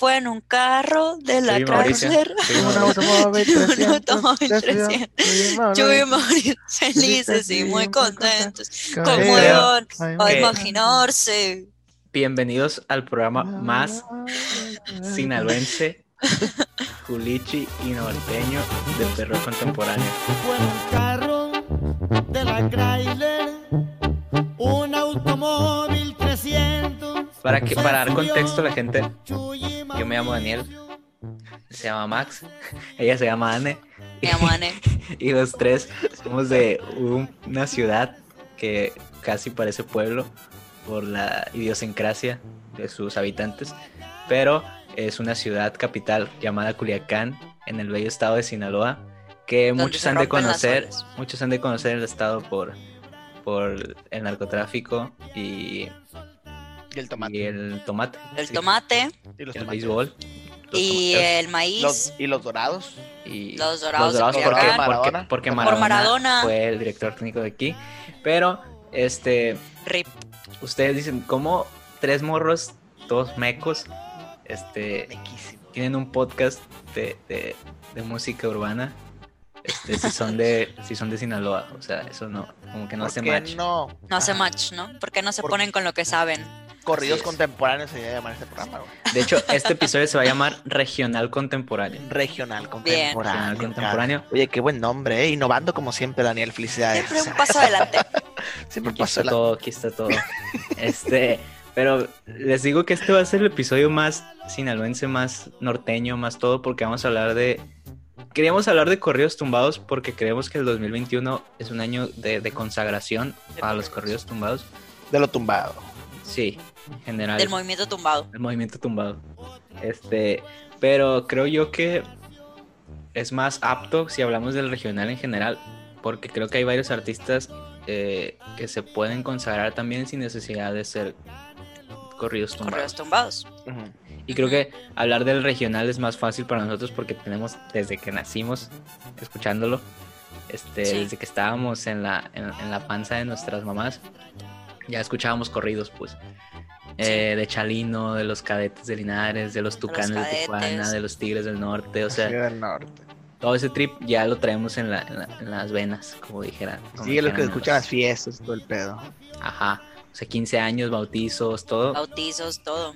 fue en un carro de la. Chrysler. Un automóvil Un 300, automóvil de ciudad, 300. tuvimos Yo y Mauricio felices y muy contentos. iban a ok. imaginarse. Bienvenidos al programa Ah, más sinaloense, culichi y norteño de terror contemporáneo. Fue en un carro de la Chrysler, un automóvil 300. Para que para dar contexto a la gente, yo me llamo Daniel, se llama Max, ella se llama Anne. Me llamo Anne. y los tres somos de un- una ciudad que casi parece pueblo por la idiosincrasia de sus habitantes, pero es una ciudad capital llamada Culiacán en el bello estado de Sinaloa que Donde muchos han de conocer, muchos han de conocer el estado por por el narcotráfico y, Y el tomate. y el tomate, El sí, tomate Y los el tomates. béisbol los y el maíz. Los- y los dorados. y Los Dorados porque, Culiacán. porque, Maradona. porque Por Maradona, Maradona. fue el director técnico de aquí. Pero, este, Rip. ustedes dicen, ¿cómo tres morros, todos mecos, este, Mequísimo. tienen un podcast de, de, de música urbana? Este, si son de, si son de Sinaloa, o sea, eso no, como que no ¿Por hace match. no? No hace match, ¿no? ¿Por qué no se Por- ponen con lo que saben? Corridos es. contemporáneos se iba a llamar este programa, güey. De hecho, este episodio se va a llamar Regional Contemporáneo. Regional contemporáneo. Regional contemporáneo. cara. Oye, qué buen nombre, ¿eh? Innovando como siempre, Daniel. Felicidades. Siempre un paso adelante. Siempre Aquí pasó está la... todo, aquí está todo. Este, pero les digo que este va a ser el episodio más sinaloense, más norteño, más todo, porque vamos a hablar de. Queríamos hablar de corridos tumbados porque creemos que el 2021 es un año de, de consagración para los corridos tumbados. de lo tumbado. Sí, en general. Del movimiento tumbado. el movimiento tumbado. Este, pero creo yo que es más apto si hablamos del regional en general, porque creo que hay varios artistas eh, que se pueden consagrar también sin necesidad de ser corridos Correos tumbados. tumbados. Ujú. Y creo que hablar del regional es más fácil para nosotros porque tenemos desde que nacimos escuchándolo, este, Sí. desde que estábamos en la, en, en la panza de nuestras mamás, ya escuchábamos corridos, pues. Eh, de Chalino, de los cadetes de Linares, de los tucanes de. Tijuana, de los tigres del norte, o sea, del norte. todo ese trip ya lo traemos en, la- en la- en las venas, como dijera. como Sí, es lo que dijeran escuchan los- las fiestas, todo el pedo. Ajá, o sea, 15 años, bautizos, todo. Bautizos, todo.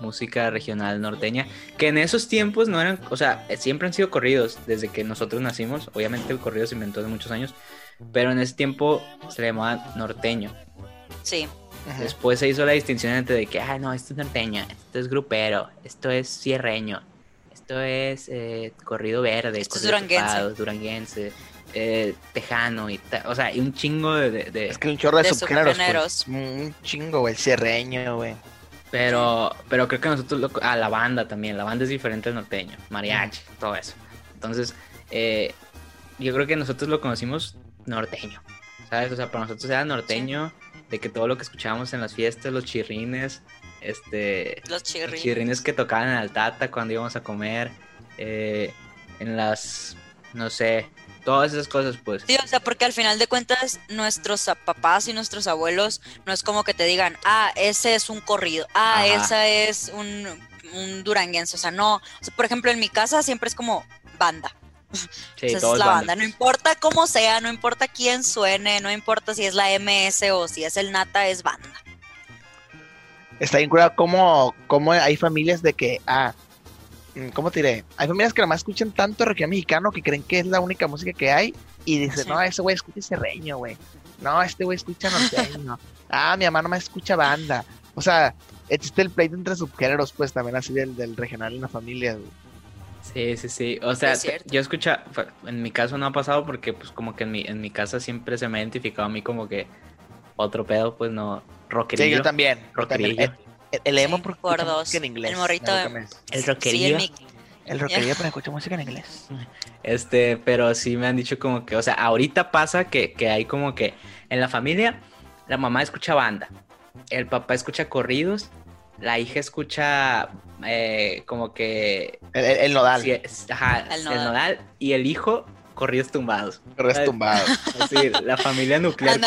música regional norteña, que en esos tiempos no eran, o sea, eh, siempre han sido corridos desde que nosotros nacimos, obviamente el corrido se inventó hace muchos años, pero en ese tiempo se le llamaba norteño. Sí. Después se hizo la distinción entre de que, ah, no, esto es norteño, esto es grupero, esto es cierreño, esto es eh, corrido verde, Esto es duranguense. duranguense, eh, tejano y ta- o sea, y un chingo de, de- de- Es que un chorro de, De subgéneros. subgéneros. pues. Un chingo, güey. El cierreño, güey. Pero, pero creo que nosotros, lo, a la banda también, la banda es diferente al norteño, mariachi, todo eso. Entonces, eh, yo creo que nosotros lo conocimos norteño, ¿sabes? O sea, para nosotros era norteño, de que todo lo que escuchábamos en las fiestas, los chirrines, este, Los los chirri. chirrines que tocaban en Altata cuando íbamos a comer, eh, en las, no sé, todas esas cosas, pues. Sí, o sea, porque al final de cuentas nuestros papás y nuestros abuelos no es como que te digan, ah, ese es un corrido, ah, Ajá. esa es un, un duranguense, o sea, no, o sea, por ejemplo, en mi casa siempre es como banda, Sí, es la banda, banda, no importa cómo sea, no importa quién suene, no importa si es la MS o si es el Nata, es banda. Está bien curado cómo, cómo hay familias de que, ah, mm, ¿cómo te diré? Hay familias que nada más escuchan tanto regional mexicano que creen que es la única música que hay y dicen, Sí. no, ese güey escucha serreño, güey. No, este güey escucha norteño. ah, mi mamá no me escucha banda. O sea, existe el pleito entre subgéneros, pues también así del, del regional en la familia, güey. Sí, sí, sí. O sea, yo escucha, en mi caso no ha pasado porque pues como que en mi, en mi casa siempre se me ha identificado a mí como que otro pedo, pues no, rockerillo. Sí, yo también. yo también. Rockerillo. El, el emo Sí, porque por escucha dos. música en inglés. El morrito me. El Sí, rockerillo. el mi- El rockerillo pero escucha música en inglés. Este, pero sí me han dicho como que, o sea, ahorita pasa que, que hay como que en la familia la mamá escucha banda, el papá escucha corridos, la hija escucha eh, como que... El, el- el nodal. sí, ajá, El el nodal. y el hijo corridos tumbados. Corres tumbado. Así, la familia nuclear.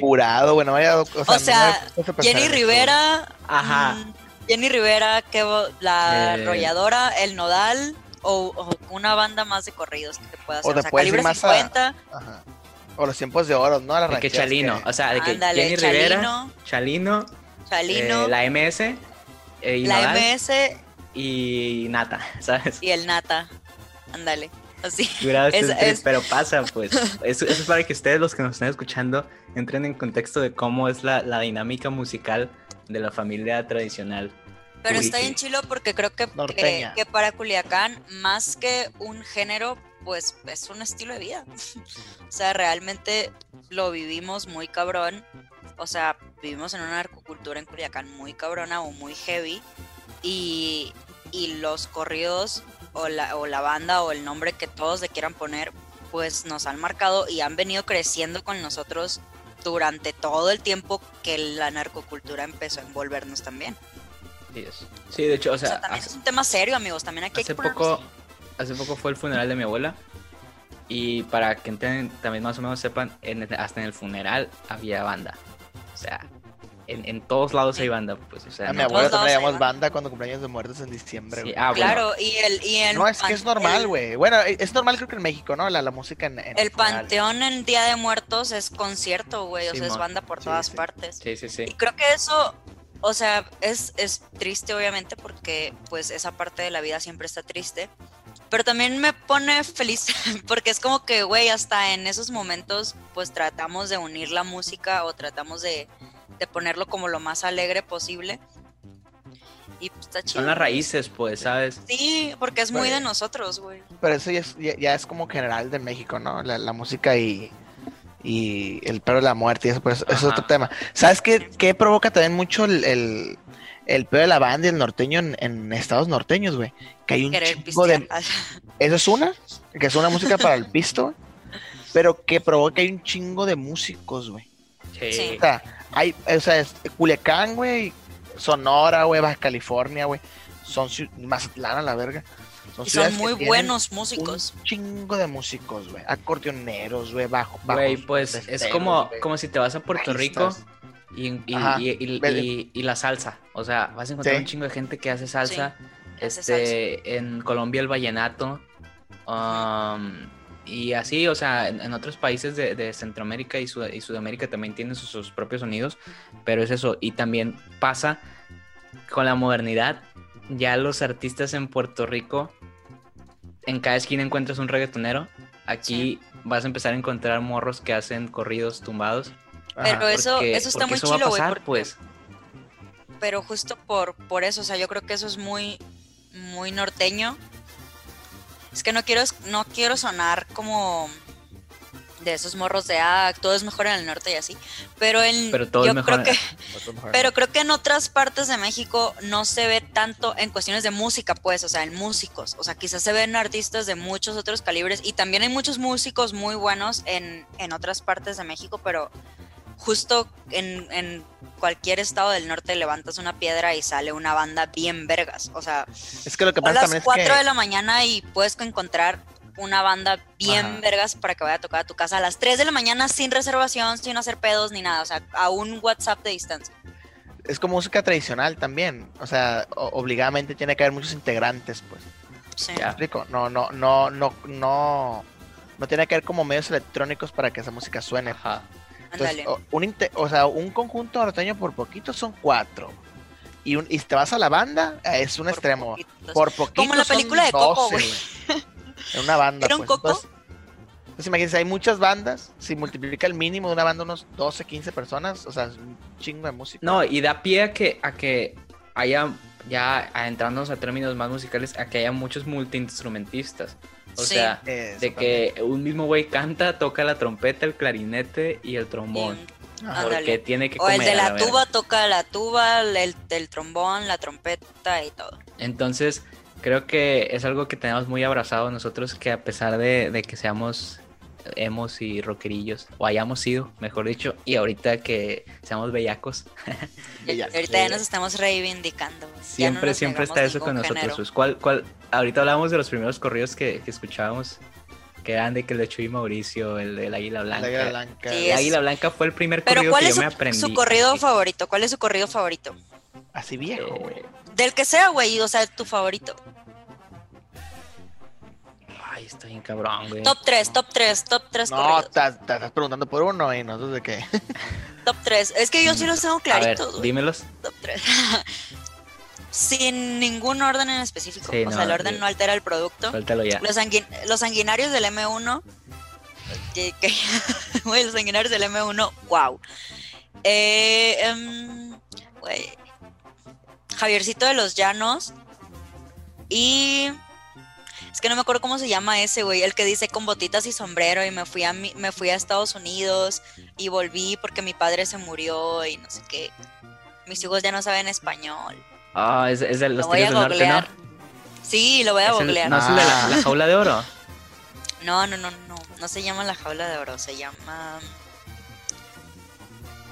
Curado, bueno, vaya. O sea, O sea, no me gusta pensar Jenny. Rivera, Ajá. mm, Jenny Rivera, que la Eh. arrolladora, el nodal o, o una banda más de corridos que te pueda hacer. O O, sea, calibre más a- 50, Ajá. O los tiempos de oro, ¿no? Las De que Chalino, o sea, de que Ándale, Jenny Rivera, Chalino. Chalino, Chalino, eh, la MS, eh, y la MS y Nata, ¿sabes? y el Nata. Ándale, así. Es- es Pero pasa, pues. Eso, eso es para que ustedes, los que nos están escuchando, entren en contexto de cómo es la, la dinámica musical de la familia tradicional. Pero Uy, está bien chilo porque creo que, que para Culiacán, más que un género, pues es un estilo de vida. o sea, realmente lo vivimos muy cabrón. O sea, vivimos en una narcocultura en Culiacán muy cabrona o muy heavy. Y, y los corridos o la, o la banda o el nombre que todos le quieran poner, pues nos han marcado y han venido creciendo con nosotros durante todo el tiempo que la narcocultura empezó a envolvernos también. Sí, de hecho, o O sea, sea, también hace, es un tema serio, amigos. También aquí hay hace que poco, hace poco fue el funeral de mi abuela. Y para que enten- también más o menos sepan, en hasta en el funeral había banda. O sea, en, en todos lados hay banda, pues. O sea, A mi abuela también hay llamamos banda. cuando cumpleaños de muertos en diciembre, Sí, ah, bueno. Claro, y el, y el No, es que es normal, güey. Bueno, e, es normal creo que en México, ¿no? La, la música en, en El panteón en Día de Muertos es concierto, güey. O sea, es banda por Sí, todas sí. partes. Sí, sí, sí. Y creo que eso, o sea, es, es triste, obviamente, porque pues esa parte de la vida siempre está triste. Pero también me pone feliz, porque es como que, güey, hasta en esos momentos, pues tratamos de unir la música o tratamos de, de ponerlo como lo más alegre posible. Y pues está chido. Son las raíces, pues, ¿sabes? Sí, porque es muy de nosotros, güey. Pero eso ya es, ya, ya es como general de México, ¿no? La, la música y, y el pedo de la muerte y eso, pues, eso es otro tema. ¿Sabes qué, qué provoca también mucho el, el, el pedo de la banda y el norteño en, en estados norteños, güey? Que hay un chingo de... Eso es una, que es una música para el pisto, güey, pero que provoca que hay un chingo de músicos, güey. Sí. O sea, hay, o sea, es Culiacán, güey, Sonora, güey, Baja California, güey, son Mazatlán a la verga. Son Y ciudades son muy buenos músicos. Un chingo de músicos, güey. Acordeoneros, güey, bajo, Güey, pues es como, como si te vas a Puerto Rico. Y, y, Ajá. y- y- Vele. y- y la salsa. O sea, vas a encontrar Sí. un chingo de gente que hace salsa. hace este, en Colombia el vallenato. um, y así, o sea, en, en otros países de, de Centroamérica y, Sud- y Sudamérica también tienen sus, sus propios sonidos. Pero es eso. Y también pasa con la modernidad. Ya los artistas en Puerto Rico, en cada esquina encuentras un reggaetonero. Aquí vas a empezar a encontrar morros que hacen corridos tumbados. Ajá. Pero eso, porque- eso está muy eso chilo, güey. pues. Pero justo por, por eso, o sea, yo creo que eso es muy, muy norteño. Es que no quiero, no quiero sonar como de esos morros de ah, todo es mejor en el norte y así. Pero en Pero todo yo es mejor creo en- que Pero creo que en otras partes de México no se ve tanto en cuestiones de música, pues, o sea, en músicos. O sea, quizás se ven artistas de muchos otros calibres y también hay muchos músicos muy buenos en, en otras partes de México, pero justo en, en cualquier estado del norte levantas una piedra y sale una banda bien vergas. O sea, Es que lo que a pasa las también es 4 que... de la mañana y puedes encontrar una banda bien Ajá. vergas para que vaya a tocar a tu casa a las 3 de la mañana sin reservación, sin hacer pedos ni nada. O sea, a un WhatsApp de distancia. es como música tradicional también. O sea, o- obligadamente tiene que haber muchos integrantes, pues. Sí. Ya. explico? No, no, no, no, no. No tiene que haber como medios electrónicos para que esa música suene. Ajá. Entonces, o, un o sea, un conjunto norteño por poquito son cuatro. Y, un, y si te vas a la banda, eh, es un Por extremo. poquitos. Por poquito Como la son película de Coco, 12, güey. güey. En una banda. ¿Era un pues. Coco? Entonces, entonces, imagínense, hay muchas bandas. Si multiplica el mínimo de una banda unos 12, 15 personas, o sea, es un chingo de música. No, y da pie a que, a que haya, ya adentrándonos a términos más musicales, a que haya muchos multiinstrumentistas. O Sí. sea, Eso de también. que un mismo güey canta, toca la trompeta, el clarinete y el trombón. Ándale. Porque tiene que O el comer de la tuba toca la tuba, el, el trombón, la trompeta y todo. Entonces, creo que es algo que tenemos muy abrazado nosotros, que a pesar de, de que seamos emos y rockerillos, o hayamos sido, mejor dicho, y ahorita que seamos bellacos, ya. Ahorita ya nos estamos reivindicando. güey. No siempre, siempre está eso con nosotros. género. Pues, ¿cuál, cuál? Ahorita hablábamos de los primeros corridos que, que escuchábamos, que eran de que el de Chuy Mauricio, el del Águila Blanca. La Águila Blanca. Sí, El es- Águila Blanca fue el primer Pero corrido ¿cuál que es yo me aprendí. su corrido favorito? ¿Cuál es su corrido favorito? Así viejo, güey. Eh, Del que sea, güey, o sea, tu favorito. Ay, está bien cabrón, güey. Top 3, top 3, top 3 No, te estás preguntando por uno y nosotros de qué. Top 3. Es que yo sí los tengo A ver, claritos, dímelos. Top 3. Sin ningún orden en específico. Sí, o no, sea, el orden sí. no altera el producto. Suéltalo ya. Los, sanguin- los sanguinarios del M1. Que, que- güey, los sanguinarios del M1, wow. Eh, güey, Javiercito de los Llanos. Y. Que no me acuerdo cómo se llama ese, güey. El que dice con botitas y sombrero. Y me fui, a mi- me fui a Estados Unidos. Y volví porque mi padre se murió. Y no sé qué. Mis hijos ya no saben español. Ah, es, es de Lo los voy a del norte, googlear. ¿no? Sí, lo voy a googlear. ¿No es el de la, la jaula de oro? No, no, no, no. No se llama la jaula de oro, se llama.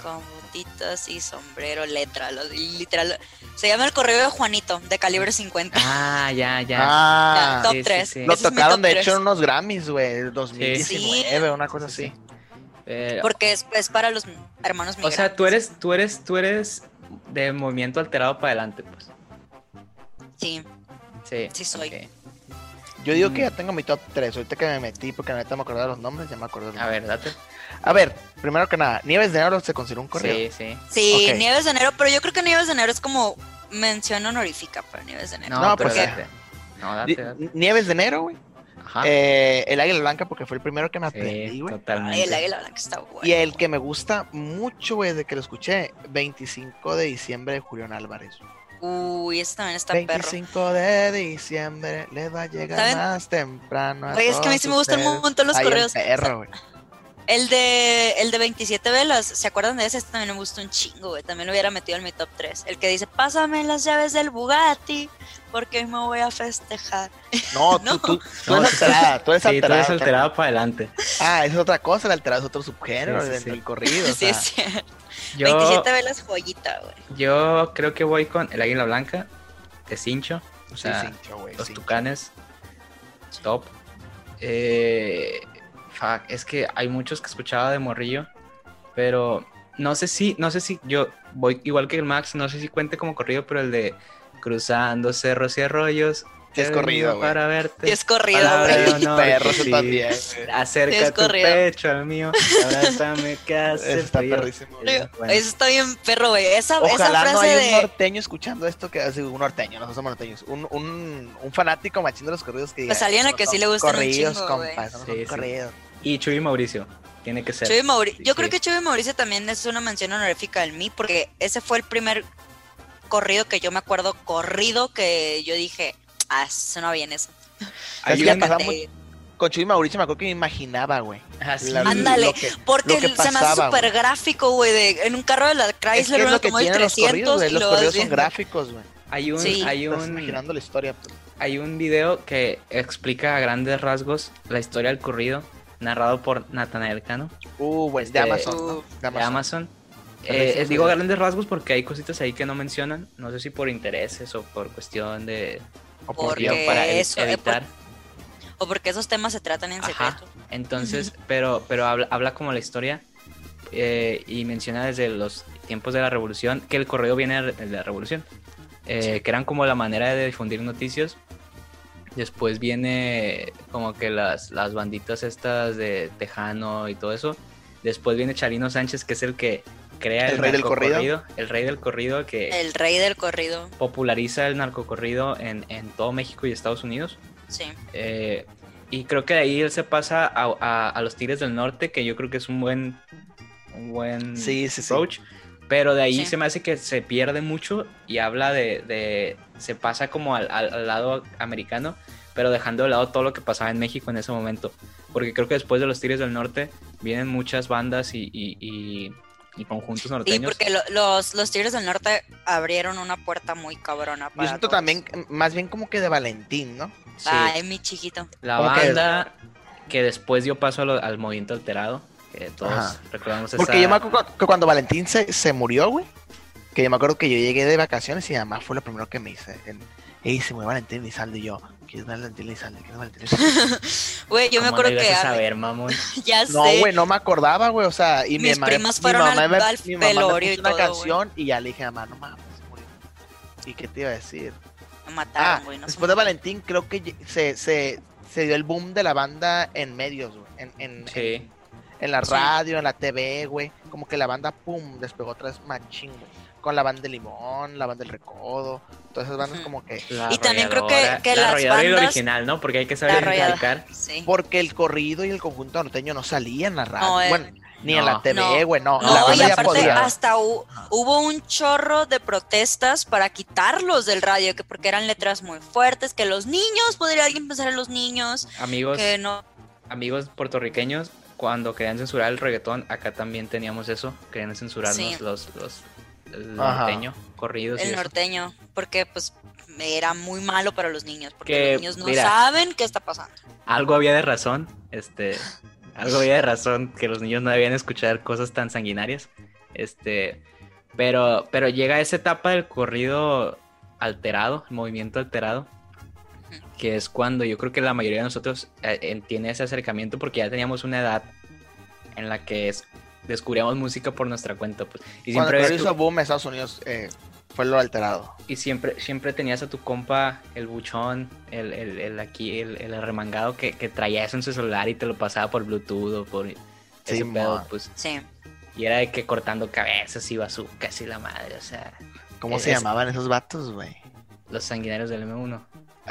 Con botitas y sombrero, letra. lo- literal. Se llama el correo de Juanito, de calibre 50. Ah, ya, ya. Ah, top sí, sí, 3. sí. lo tocaron de hecho en unos Grammys, güey, 2019, una cosa Sí, así. sí. Pero- Porque es, es para los hermanos o migrantes. sea, tú eres, tú eres, tú eres de movimiento alterado para adelante, pues. Sí. Sí. Sí soy. ok. Yo digo Mm. que ya tengo mi top 3, ahorita que me metí porque neta me acordaba de los nombres, ya me los A ver, date. A ver, primero que nada, Nieves de Oro se considera un corrido. Sí, sí. Sí. Nieves de Enero, pero yo creo que Nieves de Enero es como mención honorífica para Nieves de Enero. No, No, pero porque- date. No, date, date. Nieves de Enero, güey. Ajá. Eh, el Águila Blanca porque fue el primero que me aprendí, sí, güey. totalmente. Ay, el águila blanca está bueno. Y el que me gusta mucho, güey, desde que lo escuché, 25 de diciembre de Julián Álvarez. Uy, ese también está perro. 25 de diciembre, le va a llegar ¿Saben? más temprano. Oye, es que a mí sí me gustan un montón los Ay, un correos. perro, güey. El de, el de 27 velas, ¿se acuerdan de ese? Este también me gusta un chingo, güey. También lo hubiera metido en mi top 3. El que dice, pásame las llaves del Bugatti, porque hoy me voy a festejar. No, No. tú, tú, tú No, eres tú- alterada, tú eres Sí, tú alterada. eres alterado para adelante. Ah, esa es otra cosa, el alterado es otro subgénero Sí, sí, dentro sí. del corrido. o sí, sea, sí. Yo, 27 velas joyita, güey. yo creo que voy con el águila blanca de Cincho. O sí, sea, cincho, los cincho. tucanes. Top. Eh, fuck, es que hay muchos que escuchaba de morrillo. Pero no sé si, no sé si yo voy igual que el Max, no sé si cuente como corrido, pero el de cruzando cerros y arroyos. Sí es he corrido, güey. Para verte. Sí, es corrido, güey. de honor, Perro, eso sí. también, güey. Acerca Sí, es tu pecho al mío. Abrázame que hace Eso está frío. perrísimo. Bueno. Eso está bien perro, güey. Esa, esa Ojalá frase no haya un de... norteño escuchando esto que hace un norteño, nosotros somos norteños, un, un, un fanático machín de los corridos que diga, Pues alguien a "Esos que sí le gustan un corridos, chingo, compa, güey". esos no Sí, son sí. corridos. Y Chuy Mauricio. Tiene que ser. Chuy Mauri- Yo Sí, creo que Chuy Mauricio también es una mención honorífica del mí, porque ese fue el primer corrido que yo me acuerdo, corrido que yo dije, ah, suena bien eso. Pasaba muy- Con Chuy Mauricio me acuerdo que me imaginaba, güey. Ándale, lo que- Porque lo que se me hace pasaba, súper güey. gráfico, güey, de en un carro de la Es que Chrysler es uno lo que como el tienen los 300 corridos, güey, y los lo vas corridos son gráficos, güey. Hay un, Sí. hay Estás un, imaginando la historia. pues. hay un video que explica a grandes rasgos la historia del corrido, narrado por Natanael Cano Uh, güey, de Este, Amazon, ¿no? uh, De de Amazon. Amazon. Pero Eh, eh, digo grandes rasgos porque hay cositas ahí que no mencionan. No sé si por intereses o por cuestión de O por para eso, eh, por- editar. O porque esos temas se tratan en Ajá. secreto. Entonces, pero, pero habla, habla como la historia eh, y menciona desde los tiempos de la revolución que el correo viene de la revolución, eh, que eran como la manera de difundir noticias. Después viene como que las, las banditas estas de Tejano y todo eso. Después viene Charino Sánchez, que es el que crea El el, rey del corrido. narcocorrido, el rey del corrido que El rey del corrido, populariza el narcocorrido en, en todo México y Estados Unidos. sí. Eh, y creo que de ahí él se pasa a, a- a los Tigres del Norte, que yo creo que es un buen, un buen Sí, sí, sí. Pero de ahí Sí. se me hace que se pierde mucho y habla de. de- se pasa como al, al- al lado americano, pero dejando de lado todo lo que pasaba en México en ese momento. Porque creo que después de los Tigres del Norte vienen muchas bandas y, y- y- y conjuntos Sí, norteños. porque lo- los, los Tigres del Norte abrieron una puerta muy cabrona Yo para siento todos. también, más bien como que de Valentín, ¿no? Sí. Ay, mi chiquito. La que- banda que después dio paso lo- al movimiento alterado, que todos Ajá. recordamos Porque esa- yo me acuerdo que cuando Valentín se, se murió, güey, que yo me acuerdo que yo llegué de vacaciones y además fue lo primero que me hice. El, Ey, se murió Valentín Elizalde y yo, ¿quién es Valentín Elizalde? ¿Quién es Valentín Elizalde? Güey, yo me ¿Cómo acuerdo no que a saber, mamón. ya No, sé. güey, no me acordaba, güey, o sea, y mi Mis mamá, primas mi fueron mamá al- me, al mi mamá me puso y una todo, canción y ya le dije mamá, no mames, se murió. ¿Y qué te iba a decir? Lo mataron, Ah, güey. no se después de. Valentín creo que se, se, se dio el boom de la banda en medios, güey. En, en, Sí. en la Sí. radio, en la TV, güey. Como que la banda, pum, despegó otra vez machín, güey. Con la banda de Limón, la banda del Recodo. Todas esas bandas como que... La Y también creo que- que la las arrolladora y el bandas- original, ¿no? Porque hay que La saber identificar. Sí. Porque el corrido y el conjunto norteño no salían en la radio. No, eh, bueno, ni en la. TV, No. güey, no. la No, y ya aparte podía. hasta hu- hubo un chorro de protestas para quitarlos del radio, que porque eran letras muy fuertes, que los niños, podría alguien pensar en los niños, Amigos, que no, amigos puertorriqueños, cuando querían censurar el reggaetón, acá también teníamos eso. Querían censurarnos Sí. los, los el norteño, corridos y el eso. norteño, porque pues era muy malo para los niños, porque Que, los niños no mira. saben qué está pasando. Algo había de razón, este, algo había de razón que los niños no debían escuchar cosas tan sanguinarias, este, pero, pero llega esa etapa del corrido alterado, el movimiento alterado. Que es cuando yo creo que la mayoría de nosotros eh, tiene ese acercamiento porque ya teníamos una edad en la que es- descubríamos música por nuestra cuenta, pues, y Cuando siempre, hizo tu- boom en Estados Unidos, eh, fue lo alterado. y siempre, siempre tenías a tu compa, el buchón, el, el, el aquí, el, el arremangado que, que traía eso en su celular y te lo pasaba por Bluetooth o por ese pedo, pues. Sí. Y era de que cortando cabezas y bazookas y la madre, o sea, ¿Cómo Es- se llamaban esos vatos, güey? los sanguinarios del M1.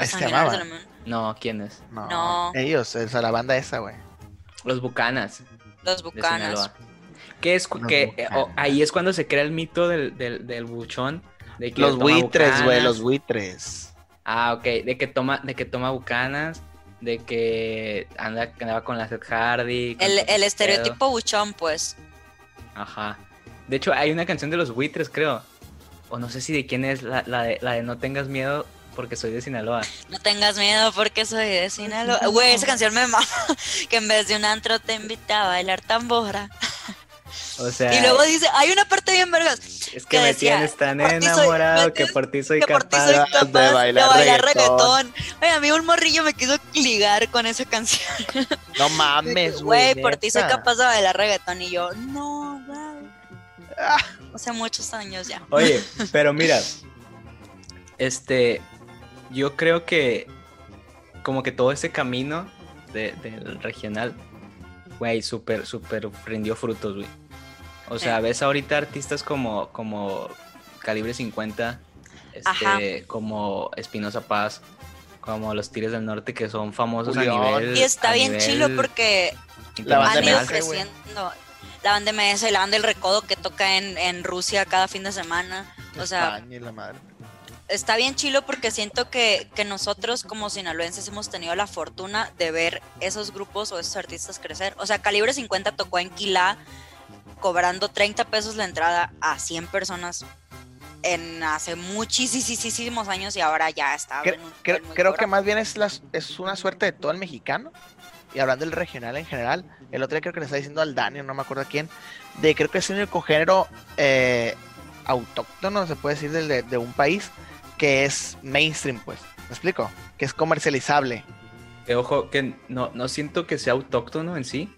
Así se Mano. No, ¿quiénes? No, No. ellos, o sea, la banda esa, güey. Los bucanas Los de bucanas. Sinaloa. Que es cu- Los que eh, o- Bucanas. ahí es cuando se crea el mito del, del, del buchón. De que Los toma buitres, güey, bucanas. los buitres. Ah, ok, de que toma, de que toma bucanas, de que anda, que andaba con la Seth Hardy. con El, todo el ese estereotipo buchón, pues. Ajá. De hecho, hay una canción de los buitres, creo. O no sé si de quién es la, la de, la de No tengas miedo porque soy de Sinaloa. No tengas miedo porque soy de Sinaloa. Güey, esa canción me mama. Que en vez de un antro te invita a bailar tambora. O sea, Y luego dice, hay una parte bien vergas. es que que me decía, tienes tan "Por ti soy- enamorado que por ti soy que por ti capaz. soy de capaz de bailar bailar, reggaetón". Oye, a mí un morrillo me quiso ligar con esa canción. No mames, güey. Güey, por ti soy capaz de bailar reggaetón. Y yo, no, güey. Ah. Hace muchos años ya. Oye, pero mira, este, yo creo que como que todo ese camino de- del regional, güey, súper, súper rindió frutos, güey. O sea, Sí. ves ahorita artistas como, como Calibre 50, Ajá. este, como Espinosa Paz, como los Tigres del Norte que son famosos a nivel Y está bien chilo porque La banda han ido MS, creciendo. La banda MS, la banda del Recodo que toca en, en Rusia cada fin de semana. O sea, España y la madre. Está bien chilo porque siento que, que nosotros como sinaloenses hemos tenido la fortuna de ver esos grupos o esos artistas crecer. O sea, Calibre 50 tocó en Quilá cobrando 30 pesos la entrada a 100 personas en hace muchísimos años y ahora ya está. Cre- en un cre- nivel muy creo que más bien es, las, es una suerte de todo el mexicano. Y hablando del regional en general, el otro día creo que le está diciendo al Dani, no me acuerdo a quién, de creo que es el único género eh, autóctono, se puede decir, de, de un país que es mainstream, pues. ¿Me explico? Que es comercializable. Que ojo, que no, no siento que sea autóctono en sí.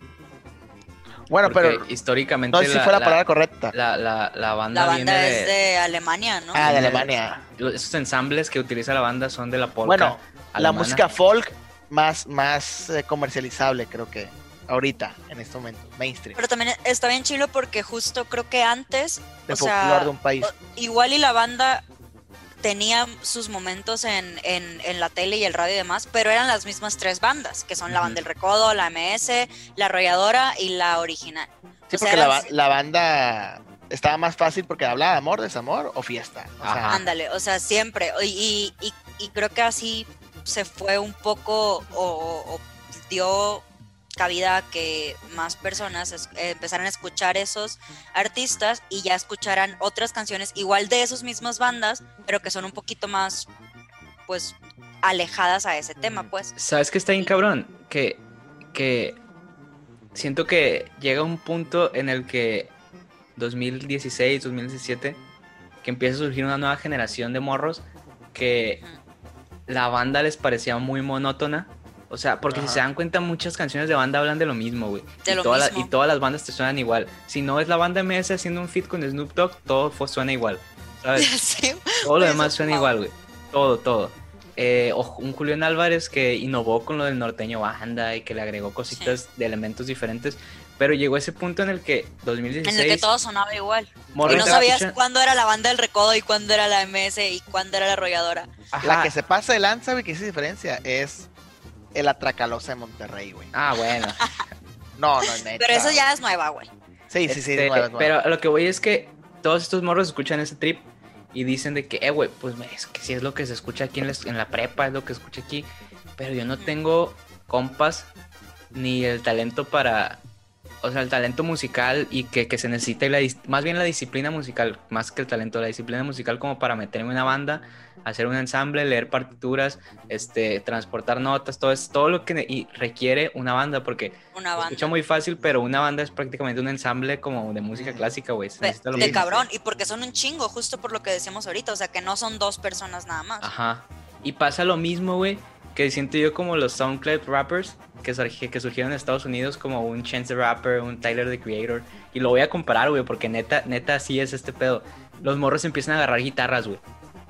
Bueno, pero históricamente no sé si fue la palabra correcta. la, la- la banda, La banda viene es de Alemania, ¿no? ah, de Alemania. Esos ensambles que utiliza la banda son de la polka. Bueno, la música folk más, más eh, comercializable, creo que ahorita, en este momento, mainstream. Pero también está bien chilo porque justo creo que antes, De o sea, de un país. igual y la banda tenía sus momentos en, en, en la tele y el radio y demás, pero eran las mismas tres bandas, que son la banda del Recodo, la MS, la Arrolladora y la original. Sí, o sea, porque la, eran- ba- la banda estaba más fácil porque hablaba de amor, desamor o fiesta. O sea. Ándale, o sea, siempre. Y, y, y creo que así se fue un poco o dio cabida que más personas es- eh, empezaran a escuchar esos artistas y ya escucharan otras canciones igual de esos mismas bandas, pero que son un poquito más, pues, alejadas a ese tema, pues. ¿Sabes qué está bien cabrón? Que, que siento que llega un punto en el que 2016, 2017, que empieza a surgir una nueva generación de morros que la banda les parecía muy monótona. O sea, porque si se dan cuenta, muchas canciones de banda hablan de lo mismo, güey. De y, lo toda la- mismo. y todas las bandas te suenan igual. Si no es la banda MS haciendo un feat con Snoop Dogg, todo fue- suena igual. ¿Sabes? Sí, Todo lo Güey, demás suena igual, güey. Todo, todo. Eh, o- un Julián Álvarez que innovó con lo del norteño banda y que le agregó cositas de elementos diferentes. Pero llegó ese punto en el que 2016. En el que todo sonaba igual. morros y no sabías escuchando- cuándo era la banda del recodo y cuándo era la MS y cuándo era la arrolladora. Ajá. La que se pasa de lanza, güey, que hizo diferencia es el Atracalosa de Monterrey, güey. Ah, bueno. No, no, neta. Pero eso ya es nueva, güey. Sí, sí, sí. Este, es nueva, es nueva. Pero lo que voy es que todos estos morros escuchan ese trip y dicen de que, eh, güey, pues es que si es lo que se escucha aquí en la, en la prepa, es lo que se escucha aquí. Pero yo no tengo compas ni el talento para. O sea, el talento musical y que, que se necesita, y la, más bien la disciplina musical, más que el talento, la disciplina musical como para meterme en una banda, hacer un ensamble, leer partituras, este, transportar notas, todo, es, todo lo que y requiere una banda, porque Una banda. escucha muy fácil, pero una banda es prácticamente un ensamble como de música clásica, güey. de cabrón. Y porque son un chingo, justo por lo que decíamos ahorita. O sea, que no son dos personas nada más. Ajá. Y pasa lo mismo, güey, que siento yo como los SoundCloud rappers que, surgi- que surgieron en Estados Unidos como un Chance the Rapper, un Tyler the Creator. Y lo voy a comparar, güey, porque neta, neta así es este pedo. Los morros empiezan a agarrar guitarras, güey.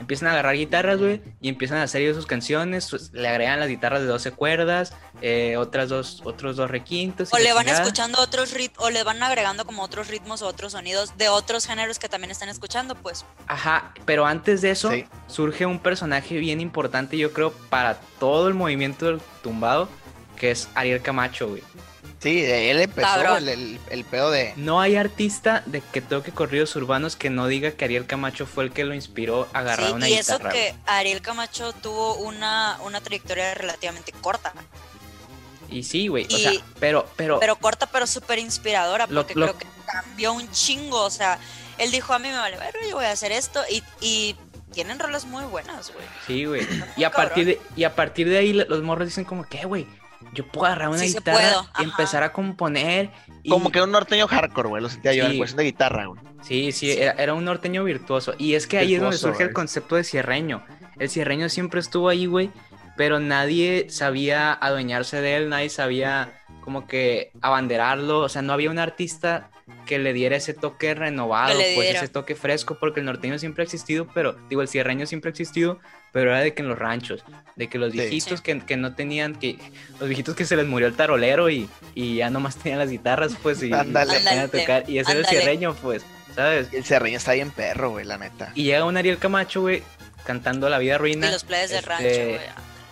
Empiezan a agarrar guitarras, güey, y empiezan a hacer ellos sus canciones. pues, le agregan las guitarras de 12 cuerdas, eh, otras dos, otros dos requintos. O le van chingada. escuchando otros ritmos, o le van agregando como otros ritmos o otros sonidos de otros géneros que también están escuchando, pues. Ajá, pero antes de eso Sí. surge un personaje bien importante, yo creo, para todo el movimiento del tumbado, que es Ariel Camacho, güey. Sí, él empezó el, el, el pedo de. No hay artista de que toque corridos urbanos que no diga que Ariel Camacho fue el que lo inspiró a agarrar Sí, una y eso guitarra. que Ariel Camacho tuvo una, una trayectoria relativamente corta. Y sí, güey, o sea, pero, pero, pero corta pero súper inspiradora, porque lo- creo que cambió un chingo, o sea, él dijo a mí me vale, ver, yo voy a hacer esto y, y tienen rolas muy buenas, güey. sí, güey. Y a cabrón. partir de, y a partir de ahí los morros dicen como que, güey, yo puedo agarrar una Sí guitarra y empezar a componer. y- Como que un norteño hardcore, güey. Lo sentía yo en cuestión de guitarra, güey. Sí, sí, Sí. Era, era un norteño virtuoso. Y es que ahí es donde surge el güey. concepto de cierreño. El cierreño siempre estuvo ahí, güey, pero nadie sabía adueñarse de él, nadie sabía como que abanderarlo. O sea, no había un artista que le diera ese toque renovado, pues ese toque fresco, porque el norteño siempre ha existido, pero, digo, el cierreño siempre ha existido, pero era de que en los ranchos, de que los viejitos Sí. que, que no tenían, que los viejitos que se les murió el tarolero y, y ya nomás tenían las guitarras, pues, y, y Ándale. ponían a tocar, y ese era el ándale. cierreño, pues, ¿sabes? El cerreño está bien perro, güey, la neta. Y llega un Ariel Camacho, güey, cantando La Vida Ruina. Y los players de este, rancho, güey.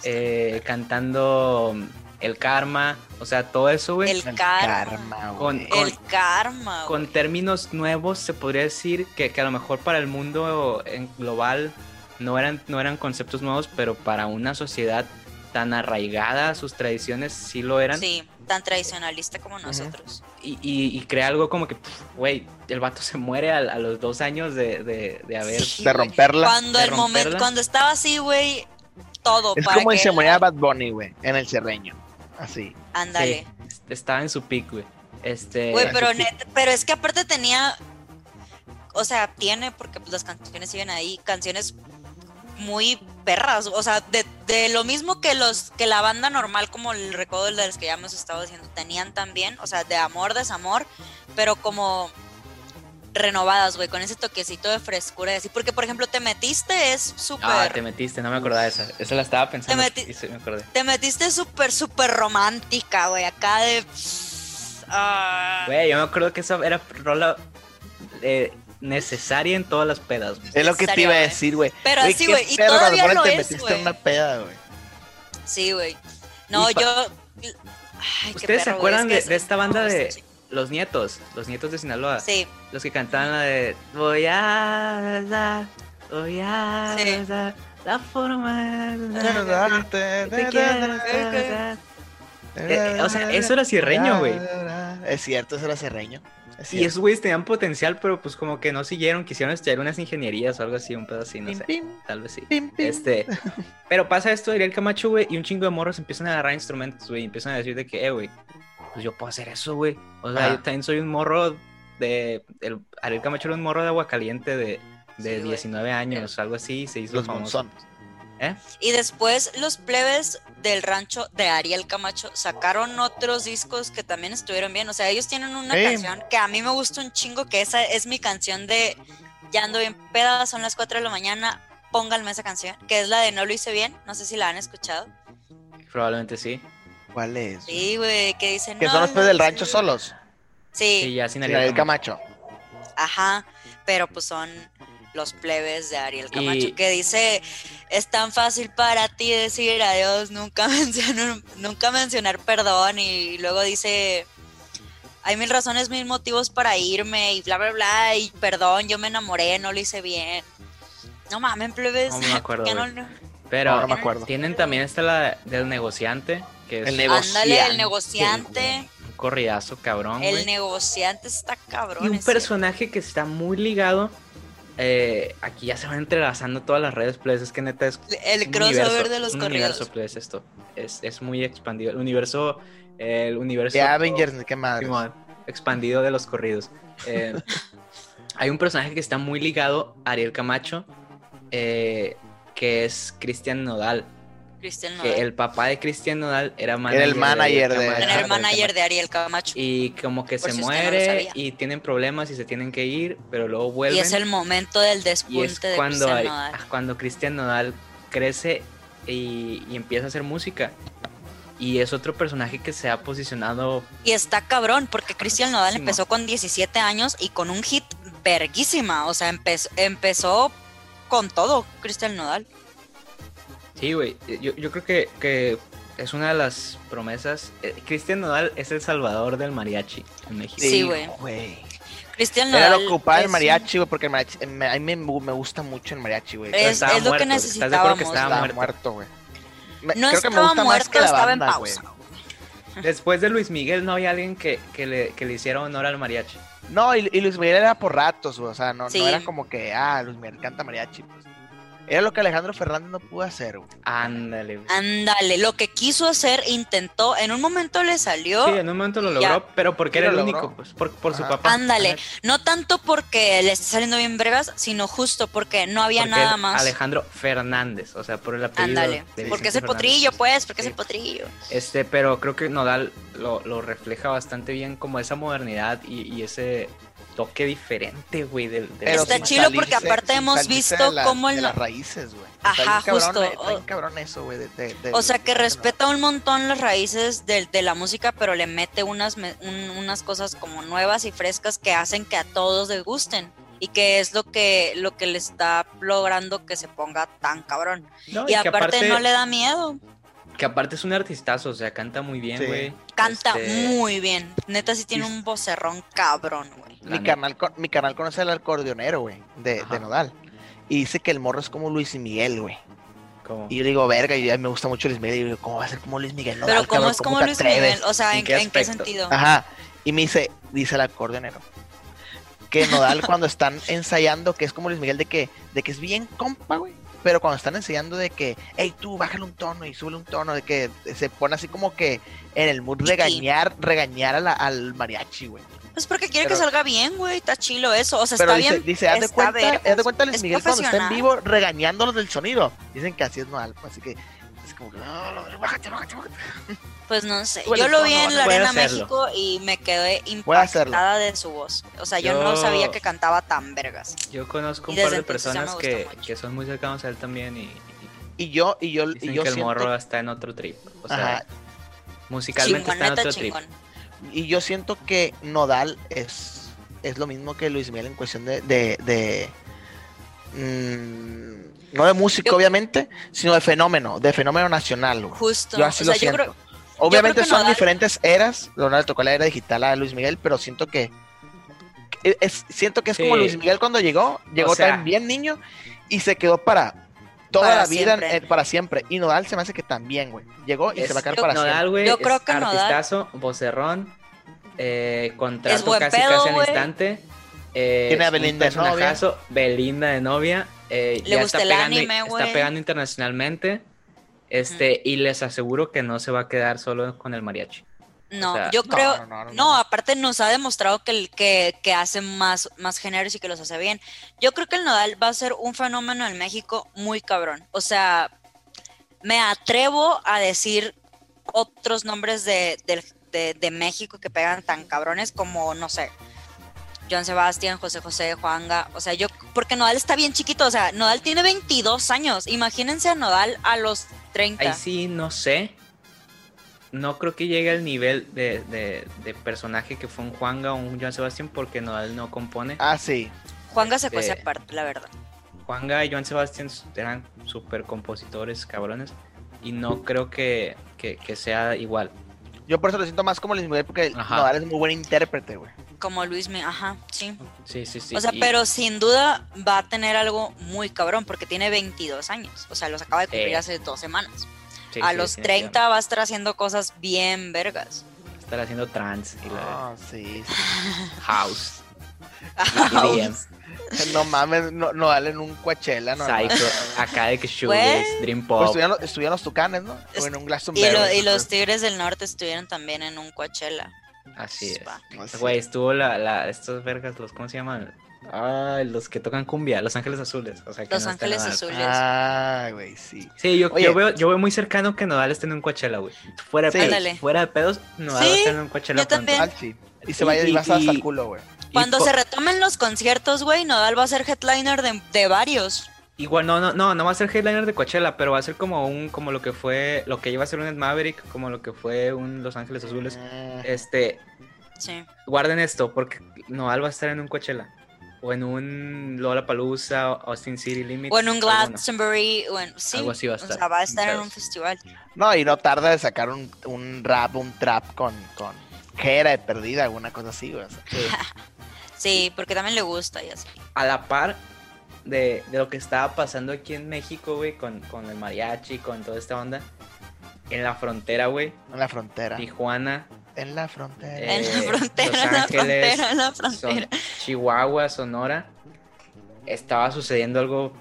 eh, cantando El Karma. O sea, todo eso, güey. El karma. karma, Con- güey. El karma, Con términos nuevos se podría decir que, que a lo mejor para el mundo en global no eran, no eran conceptos nuevos, pero para una sociedad tan arraigada a sus tradiciones sí lo eran. Sí, tan tradicionalista como nosotros. Y, y- y crea algo como que, güey, el vato se muere a, a los dos años de, de- de haber... Sí, de romperla. Cuando de el momento, cuando estaba así, güey, todo Es para como que se moría Bad Bunny, güey, en el cerreño. Así. Ándale. Sí, estaba en su pick, güey. Este... Güey, pero neta- pero es que aparte tenía, o sea, tiene, porque pues, las canciones siguen ahí, canciones muy perras, o sea, de, de lo mismo que los que la banda normal como el recodo de los que ya hemos estado diciendo tenían también, o sea, de amor, desamor, pero como renovadas, güey, con ese toquecito de frescura y así, porque por ejemplo, te metiste es súper Ah, te metiste, no me acordaba de esa. Esa la estaba pensando. metí- y sí, me acordé. te metiste súper súper romántica, güey, acá de ah, Güey, yo me acuerdo que esa era rola eh, necesaria en todas las pedas. güey. Es lo que te iba a decir, güey. Pero Güey, así, güey, y todavía lo te es, metiste en una peda, güey. Sí, güey. No, yo. Ay, ¿Ustedes se perro, acuerdan es que de, de esta banda de. Los Nietos? Los Nietos de Sinaloa. Sí, Los que cantaban la de Voy a dar, voy a Sí. dar la forma de Quiero darte, te quiero dar. Eh, o sea, eso era cierreño, güey. Es cierto, eso era cerreño. Es Y esos güeyes tenían potencial, pero pues como que no siguieron, quisieron estudiar unas ingenierías o algo así, un pedo así, no Pim, sé. pim, Tal vez sí. pim, pim. Este, pero pasa esto, Ariel Camacho, güey, y un chingo de morros empiezan a agarrar instrumentos, güey, y empiezan a decir de que, eh, güey, pues yo puedo hacer eso, güey. O sea, yo también soy un morro de, el, Ariel Camacho era un morro de agua caliente de, de Sí, güey. 19 años, algo así, se hizo Los famoso. ¿Eh? Y después los plebes del rancho de Ariel Camacho sacaron otros discos que también estuvieron bien. O sea, ellos tienen una canción que a mí me gusta un chingo, que esa es mi canción de Ya ando bien peda, son las 4 de la mañana, pónganme esa canción, que es la de No lo hice bien, no sé si la han escuchado. Probablemente sí. ¿Cuál es? Sí, güey, que dicen... Que "No son los lo pues del rancho bien". solos. Sí, Sí, ya sin Ariel el Camacho. Camacho. ajá, pero pues son los plebes de Ariel Camacho, Y- que dice, es tan fácil para ti decir adiós, nunca, mencionar, nunca mencionar perdón, y luego dice, hay mil razones, mil motivos para irme, y bla, bla, bla, y perdón, yo me enamoré, no lo hice bien. No mames, plebes. No me acuerdo, no-. Pero No, no me acuerdo. tienen también esta la del negociante, que es El un negociante. Ándale, el negociante. corridazo cabrón, El negociante está cabrón. Y un personaje que está muy ligado. eh, aquí ya se van entrelazando todas las redes, pues es que neta es El un crossover universo, de los un corridos. universo, pues, esto. Es, es muy expandido. El universo. El universo. De Avengers, qué madre. Expandido de los corridos. Eh, hay un personaje que está muy ligado a Ariel Camacho. eh, que es Cristian Nodal. Cristian Que el papá de Cristian Nodal era manager. el manager de- Camacho. Era Ajá, el manager de Ariel Camacho. Y como que Por se si no muere y tienen problemas y se tienen que ir, pero luego vuelven. Y es el momento del Y es despunte de cuando, Cristian Nodal. ah, cuando Cristian Nodal crece y, y empieza a hacer música. Y es otro personaje que se ha posicionado. Y está cabrón, porque Cristian Nodal empezó con 17 años y con un hit verguísima. O sea, empezó, empezó con todo Cristian Nodal. Sí, güey. Yo, yo creo que, que es una de las promesas. Eh, Cristian Nodal es el salvador del mariachi en México. Sí, güey. Cristian Era Nodal. lo que ocupaba el mariachi, güey, porque el mariachi, eh, me- a mí me, me gusta mucho el mariachi, güey. Es- Estaba es lo que muerto, ¿estás de acuerdo que necesitábamos, estaba Estaba muerto? muerto, güey. No creo que me estaba más muerto, que la estaba en banda, pausa. Después de Luis Miguel no había alguien que, que le, que le hiciera honor al mariachi. No, y, y Luis Miguel era por ratos, güey. O sea, no, Sí. no era como que, ah, Luis Miguel canta mariachi. Pues. Era lo que Alejandro Fernández no pudo hacer, güey. Ándale, güey. Ándale, lo que quiso hacer, intentó, en un momento le salió. Sí, en un momento lo Ya. logró, pero porque Sí era lo el logró. único, pues, por, por su papá. Ándale, no tanto porque le está saliendo bien bregas, sino justo porque no había Porque nada más. Alejandro Fernández, o sea, por el apellido. Ándale, de porque es el potrillo, pues, porque es el potrillo. Este, pero creo que Nodal lo, lo refleja bastante bien como esa modernidad y, y ese toque diferente, güey, del, del- Pero Está sin chilo porque aparte hemos visto de la- cómo de el- las raíces, güey. Ajá, cabrón, justo. eh, está bien cabrón eso, güey. de- de- de- O sea, que de- respeta un montón las raíces de, de la música, pero le mete unas, me- un- unas cosas como nuevas y frescas que hacen que a todos les gusten. Y que es lo que, lo que le está logrando que se ponga tan cabrón. No, Y aparte, no le da miedo. Que aparte es un artistazo, o sea, canta muy bien, Sí. güey. Canta Este, muy bien. Neta sí tiene un vocerrón cabrón, güey. Mi canal, mi canal conoce al acordeonero, güey, de, de Nodal. Y dice que el morro es como Luis y Miguel, güey. Y yo digo, verga, y a mí me gusta mucho Luis Miguel. Y digo, ¿cómo va a ser como Luis Miguel? Nodal, Pero ¿cómo cabrón? es como Luis atreves? Miguel? O sea, ¿En ¿en, qué en qué sentido? Ajá. Y me dice, dice el acordeonero, que Nodal cuando están ensayando, que es como Luis Miguel, de que, de que es bien compa, güey. Pero cuando están ensayando de que, hey, tú, bájale un tono y súbele un tono, de que se pone así como que en el mood regañar, regañar a la- al mariachi, güey. Pues porque quiere Pero- que salga bien, güey. Está chilo eso. O sea, Pero está dice, bien. dice, haz de cuenta, haz de cuenta Luis Miguel cuando está en vivo regañándolos del sonido. Dicen que así es Nodal, pues, así que como que, "No, bájate, bájate, bájate". Pues no sé. Yo lo vi en la Arena hacerlo. México y me quedé impactada de su voz. O sea, yo, no sabía que cantaba tan vergas. Yo conozco un par de personas que, que son muy cercanos a él también y, y Y yo, y yo, dicen y yo que el siento, morro está en otro trip. O sea, Ajá, musicalmente Chingón, está en otro trip. chingón. y yo siento que Nodal es, es lo mismo que Luis Miguel en cuestión de, de, de, mm, no de música Yo- obviamente, sino de fenómeno, de fenómeno nacional. güey. Justo. Yo así o lo sea, yo siento. creo, Obviamente son Nodal- diferentes eras. Leonardo le tocó la era digital a Luis Miguel, pero siento que. es- siento que es como. Luis Miguel cuando llegó. Llegó O sea- también niño y se quedó para toda Para la vida, siempre. eh, para siempre. Y Nodal se me hace que también, güey. Llegó y Es- se va a quedar yo- para Nodal, siempre. güey, Yo creo es que Nodal- artistazo, vocerrón, eh, contrato casi pedo, casi al instante. eh, Tiene a Belinda de novia. personajazo, Belinda de novia. Eh, Le ya gusta está el pegando, anime, está pegando internacionalmente. Este, y les aseguro que no se va a quedar solo con el mariachi. no, o sea, yo creo. no, no, no, No, no. aparte nos ha demostrado que, el, que, que hace más, más géneros y que los hace bien. Yo creo que el Nodal va a ser un fenómeno en México muy cabrón. O sea, me atrevo a decir otros nombres de, de, de México que pegan tan cabrones como, no sé, Joan Sebastián, José José, Juanga. O sea, yo, porque Nodal está bien chiquito. O sea, Nodal tiene 22 años. Imagínense a Nodal a los 30. Ahí sí, no sé. No creo que llegue al nivel de, de- de personaje que fue un Juanga o un Joan Sebastián porque Nodal no compone. Ah, sí. Juanga se cuece Este- aparte, la verdad. Juanga y Joan Sebastián eran super compositores, cabrones. Y no creo que, que- que sea igual. Yo por eso lo siento más como Luis Miguel porque Ajá. Nodal es muy buen intérprete, güey. Como Luis, Mi- ajá, sí. Sí, sí, sí. o sea, y- pero sin duda va a tener algo muy cabrón porque tiene 22 años. O sea, los acaba de cumplir Sí. hace dos semanas. sí, a sí, los sí, 30 va a estar haciendo cosas bien vergas. Estar haciendo trance y la Ah, sí, sí. house. EDM, No mames, no, Nodal en un Coachella, no. Psycho, acá de que shoegaze, dream Pues pop. estuvieron, los- estuvieron los tucanes, ¿no? O en un Y, lo- y los Tigres del Norte estuvieron también en un Coachella. Así es. Sé. Güey, estuvo la, la, estos vergas, los, ¿cómo se llaman? Ay, los que tocan cumbia, Los Ángeles Azules. O sea, que Los no Ángeles. Azules. Ah, güey, sí. Sí, yo, yo, veo, yo veo muy cercano que Nodal esté en un Coachella, güey. Fuera de Sí. pedos. Ándale. Fuera de pedos, Nodal Sí, va a estar en un Coachella yo también. Ah, sí. Y se vaya Y- y, vas hasta el culo, güey. Cuando se retomen los conciertos, güey, Nodal va a ser headliner de, de varios. Igual, no, no, no, no va a ser headliner de Coachella, pero va a ser como un, como lo que fue, lo que iba a ser un Ed Maverick, como lo que fue un Los Ángeles Azules. Mm, Este, Sí. guarden esto, porque Nodal va a estar en un Coachella. O en un Lollapalooza, Austin City Limits. O en un. Glastonbury. o en- sí, Algo así va a O estar. sea, va a estar en un festival. No, y no tarda de sacar un, un rap, un trap con, con Jera de perdida, alguna cosa así, o sea. Sí. Sí, porque también le gusta y así. a la par de, de lo que estaba pasando aquí en México, güey, con, con el mariachi, con toda esta onda. En la frontera, güey, En la frontera. Tijuana, En la frontera. Eh, En la frontera, Los en la Ángeles, frontera, en la son frontera. Chihuahua, Sonora, estaba sucediendo algo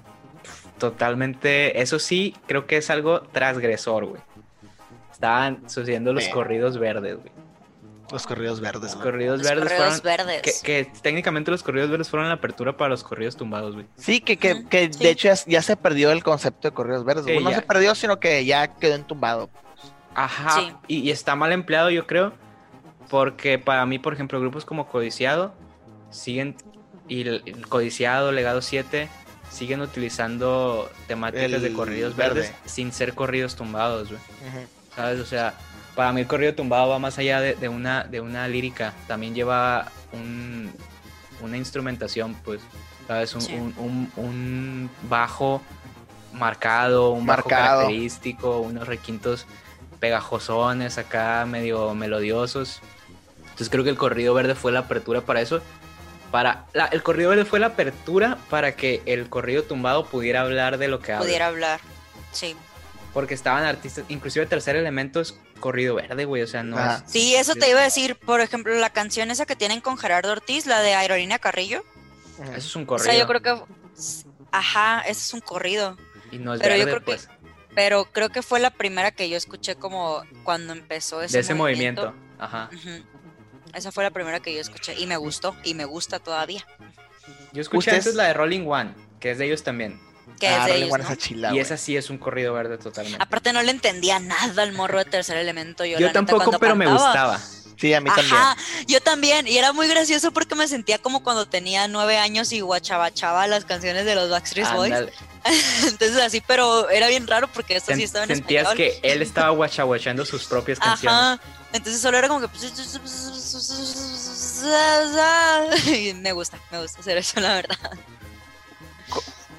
totalmente, eso sí, creo que es algo transgresor, güey. Estaban sucediendo los corridos verdes, güey. Los corridos verdes. Los corridos Los verdes fueron... verdes. Que, que técnicamente los corridos verdes fueron la apertura para los corridos tumbados, güey. Sí, que, que, que sí. de hecho ya, ya se perdió el concepto de corridos verdes. Sí, no ya. se perdió, sino que ya quedó entumbado. Ajá, Sí. y, y está mal empleado, yo creo, porque para mí, por ejemplo, grupos como Codiciado siguen, y el, el Codiciado, Legado 7, siguen utilizando temáticas El de corridos verde. verdes sin ser corridos tumbados, güey, Ujú. ¿sabes? O sea, para mí el corrido tumbado va más allá de, de una, de una lírica, también lleva un, una instrumentación, pues, ¿sabes? Un, Sí. un- un- un bajo marcado, un bajo Marcado. característico, unos requintos pegajosones acá, medio melodiosos. Entonces creo que el corrido verde fue la apertura para eso. Para, la- el corrido verde fue la apertura para que el corrido tumbado pudiera hablar de lo que habla. Pudiera hablar. Sí. Porque estaban artistas, inclusive tercer elemento es corrido verde, güey. O sea, no Ajá. es. Sí, eso te iba a decir. Por ejemplo, la canción esa que tienen con Gerardo Ortiz, la de Aerolínea Carrillo. Eso es un O corrido. sea, yo creo que. Ajá, ese es un corrido. Y no es pero yo verde, creo que- pues. Pero creo que fue la primera que yo escuché como cuando empezó ese de ese movimiento. Ajá. Esa fue la primera que yo escuché y me gustó y me gusta todavía. Yo escuché ¿Ustedes? antes la de Rolling One, que es de ellos también. Que Ah, es de Rolling ellos, One ¿no? esa chila, y esa sí es un corrido verde totalmente. Aparte no le entendía nada al morro de tercer elemento. Yo, Yo la tampoco, pero me gustaba. Sí, a mí también. Ajá, yo también. Y era muy gracioso porque me sentía como cuando tenía nueve años y guachabachaba las canciones de los Backstreet Boys. Entonces así, pero era bien raro porque esto sí estaba en sentías español. que él estaba guachaguachando sus propias canciones. Ajá. Entonces solo era como que. Y me gusta, me gusta hacer eso, la verdad.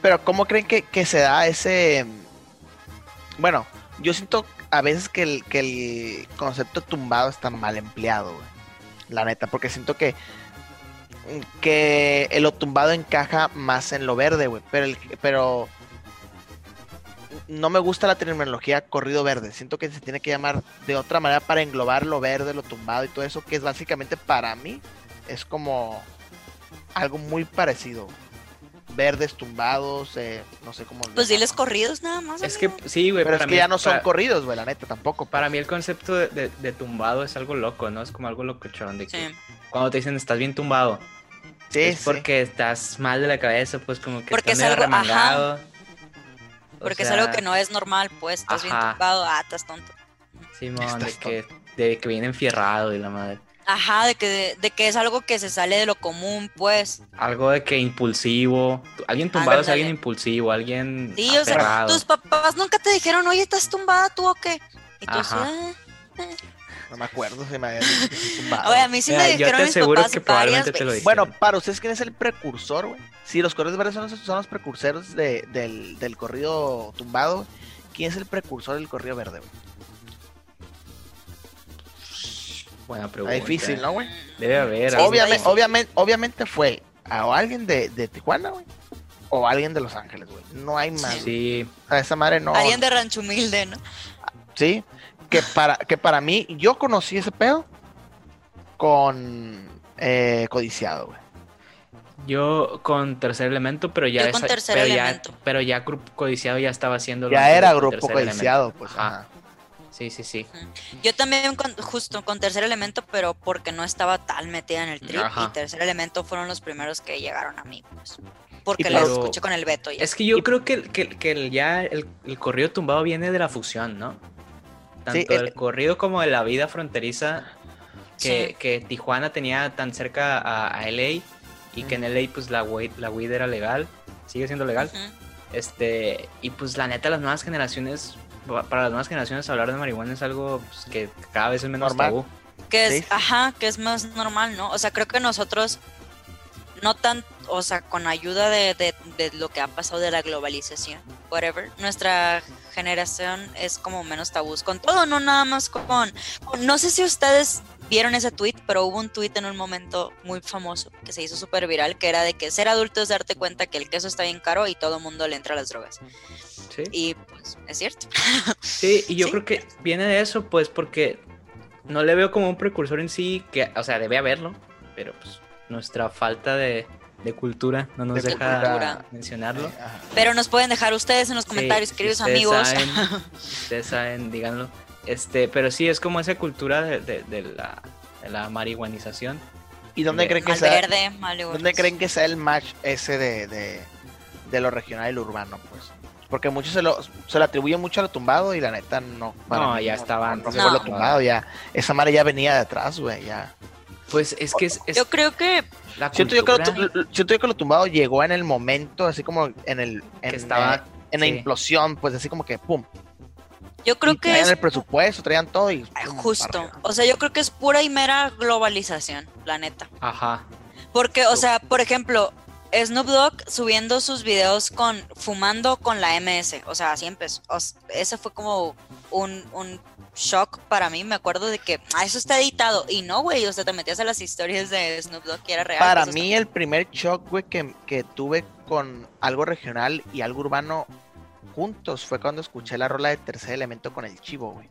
Pero ¿cómo creen que, que se da ese... Bueno, yo siento a veces que el, que el concepto tumbado está mal empleado, güey. La neta, porque siento que que lo tumbado encaja más en lo verde, güey. Pero, pero no me gusta la terminología corrido verde. Siento que se tiene que llamar de otra manera para englobar lo verde, lo tumbado y todo eso, que es básicamente para mí es como algo muy parecido. Verdes, tumbados, eh, no sé cómo. Pues diles corridos nada más. Es que sí, güey. Pero es para que mí- ya no son para- corridos, güey, la neta, tampoco. Para mí el concepto de, de- de tumbado es algo loco, ¿no? Es como algo locochón de que Sí. cuando te dicen estás bien tumbado, Sí, es sí. porque estás mal de la cabeza, pues como que Porque estás es medio algo- ajá. remangado. O Porque sea, es algo que no es normal, pues. Estás bien Ajá. tocado, ah, estás tonto. Simón, de Estás que, de que viene enfierrado y la madre. Ajá, de que, de que es algo que se sale de lo común, pues. Algo de que impulsivo. Alguien tumbado es alguien impulsivo, alguien Sí, o sea, tus papás nunca te dijeron, oye, ¿estás tumbada tú o qué? Y tú, Ajá. "Ah". No me acuerdo si me habían dicho que estoy tumbado. Oye, a mí sí Mira, me yo dijeron te mis aseguro papás que probablemente te lo dijeron. Bueno, para ustedes, ¿quién es el precursor, güey? Si los corridos verdes son los, son los precursores de- del, del corrido tumbado, ¿quién es el precursor del corrido verde, güey? Buena pregunta. Está difícil, ¿no, güey? Debe haber. Obviamente, obviamente, obviamente fue a alguien de, de Tijuana, güey. O alguien de Los Ángeles, güey. No hay más. Sí, O sea, esa madre no. Alguien de Rancho Humilde, ¿no? Sí. Que para, que para mí, yo conocí ese pedo con eh, Codiciado, güey. yo con tercer elemento, pero ya Yo con esa- Tercer pero Elemento. Ya, pero ya grupo codiciado ya estaba haciendo lo Ya era grupo codiciado, Elemento. pues. Ajá. ajá. Sí, sí, sí. Yo también con- justo con tercer elemento, pero porque no estaba tan metida en el trip. Ajá. Y tercer elemento fueron los primeros que llegaron a mí, pues. Porque los pero- escuché con el Beto. Ya. Es que yo creo que, que, que el- ya el, el corrido tumbado viene de la fusión, ¿no? Tanto Sí, del el- corrido como de la vida fronteriza que, Sí. que Tijuana tenía tan cerca a, a LA y que en LA pues la weed, la weed era legal, sigue siendo legal. Este, y pues la neta, las nuevas generaciones, para las nuevas generaciones hablar de marihuana es algo pues, que cada vez es menos Normal. tabú. Que es, Sí. ajá, que es más normal, ¿no? O sea, creo que nosotros, no tan, o sea, con ayuda de, de, de lo que ha pasado de la globalización, whatever, nuestra generación es como menos tabús con todo, no nada más con, con- no sé si ustedes vieron ese tweet, pero hubo un tweet en un momento muy famoso que se hizo súper viral, que era de que ser adulto es darte cuenta que el queso está bien caro y todo el mundo le entra a las drogas. Sí, Y pues, es cierto. sí y yo Sí. creo que viene de eso, pues porque no le veo como un precursor en sí, que, o sea, debe haberlo, pero pues nuestra falta de, de cultura no nos De deja cultura. mencionarlo. Eh, ajá. Pero nos pueden dejar ustedes en los comentarios, Sí, queridos ustedes amigos. Saben, ustedes saben, díganlo. Este, pero sí, es como esa cultura de, de- de la, de la marihuanización. ¿Y dónde de- creen que sea? verde, ¿Dónde creen que sea el match ese de, de, de lo regional y lo urbano, pues? Porque muchos se lo, se lo atribuyen mucho a lo tumbado y la neta no. No, mí ya estaba No, antes no lo tumbado, ya. Esa madre ya venía de atrás, güey, ya. Pues es que es, es Yo creo que la Siento yo, que lo, cultura tu- siento yo que lo tumbado llegó en el momento, así como en el. En, que estaba. en la sí. implosión, pues así como que pum. Yo creo y que traían es el presupuesto, traían todo y. Justo. O sea, yo creo que es pura y mera globalización, la neta. Ajá. Porque, o sea, por ejemplo, Snoop Dogg subiendo sus videos con fumando con la MS, o sea, así empezó. O ese fue como un, un shock para mí. Me acuerdo de que ah, eso está editado y no, güey. O sea, te metías a las historias de Snoop Dogg que era real. Para mí, el primer shock, güey, que, que tuve con algo regional y algo urbano juntos fue cuando escuché la rola de tercer elemento con el chivo, güey.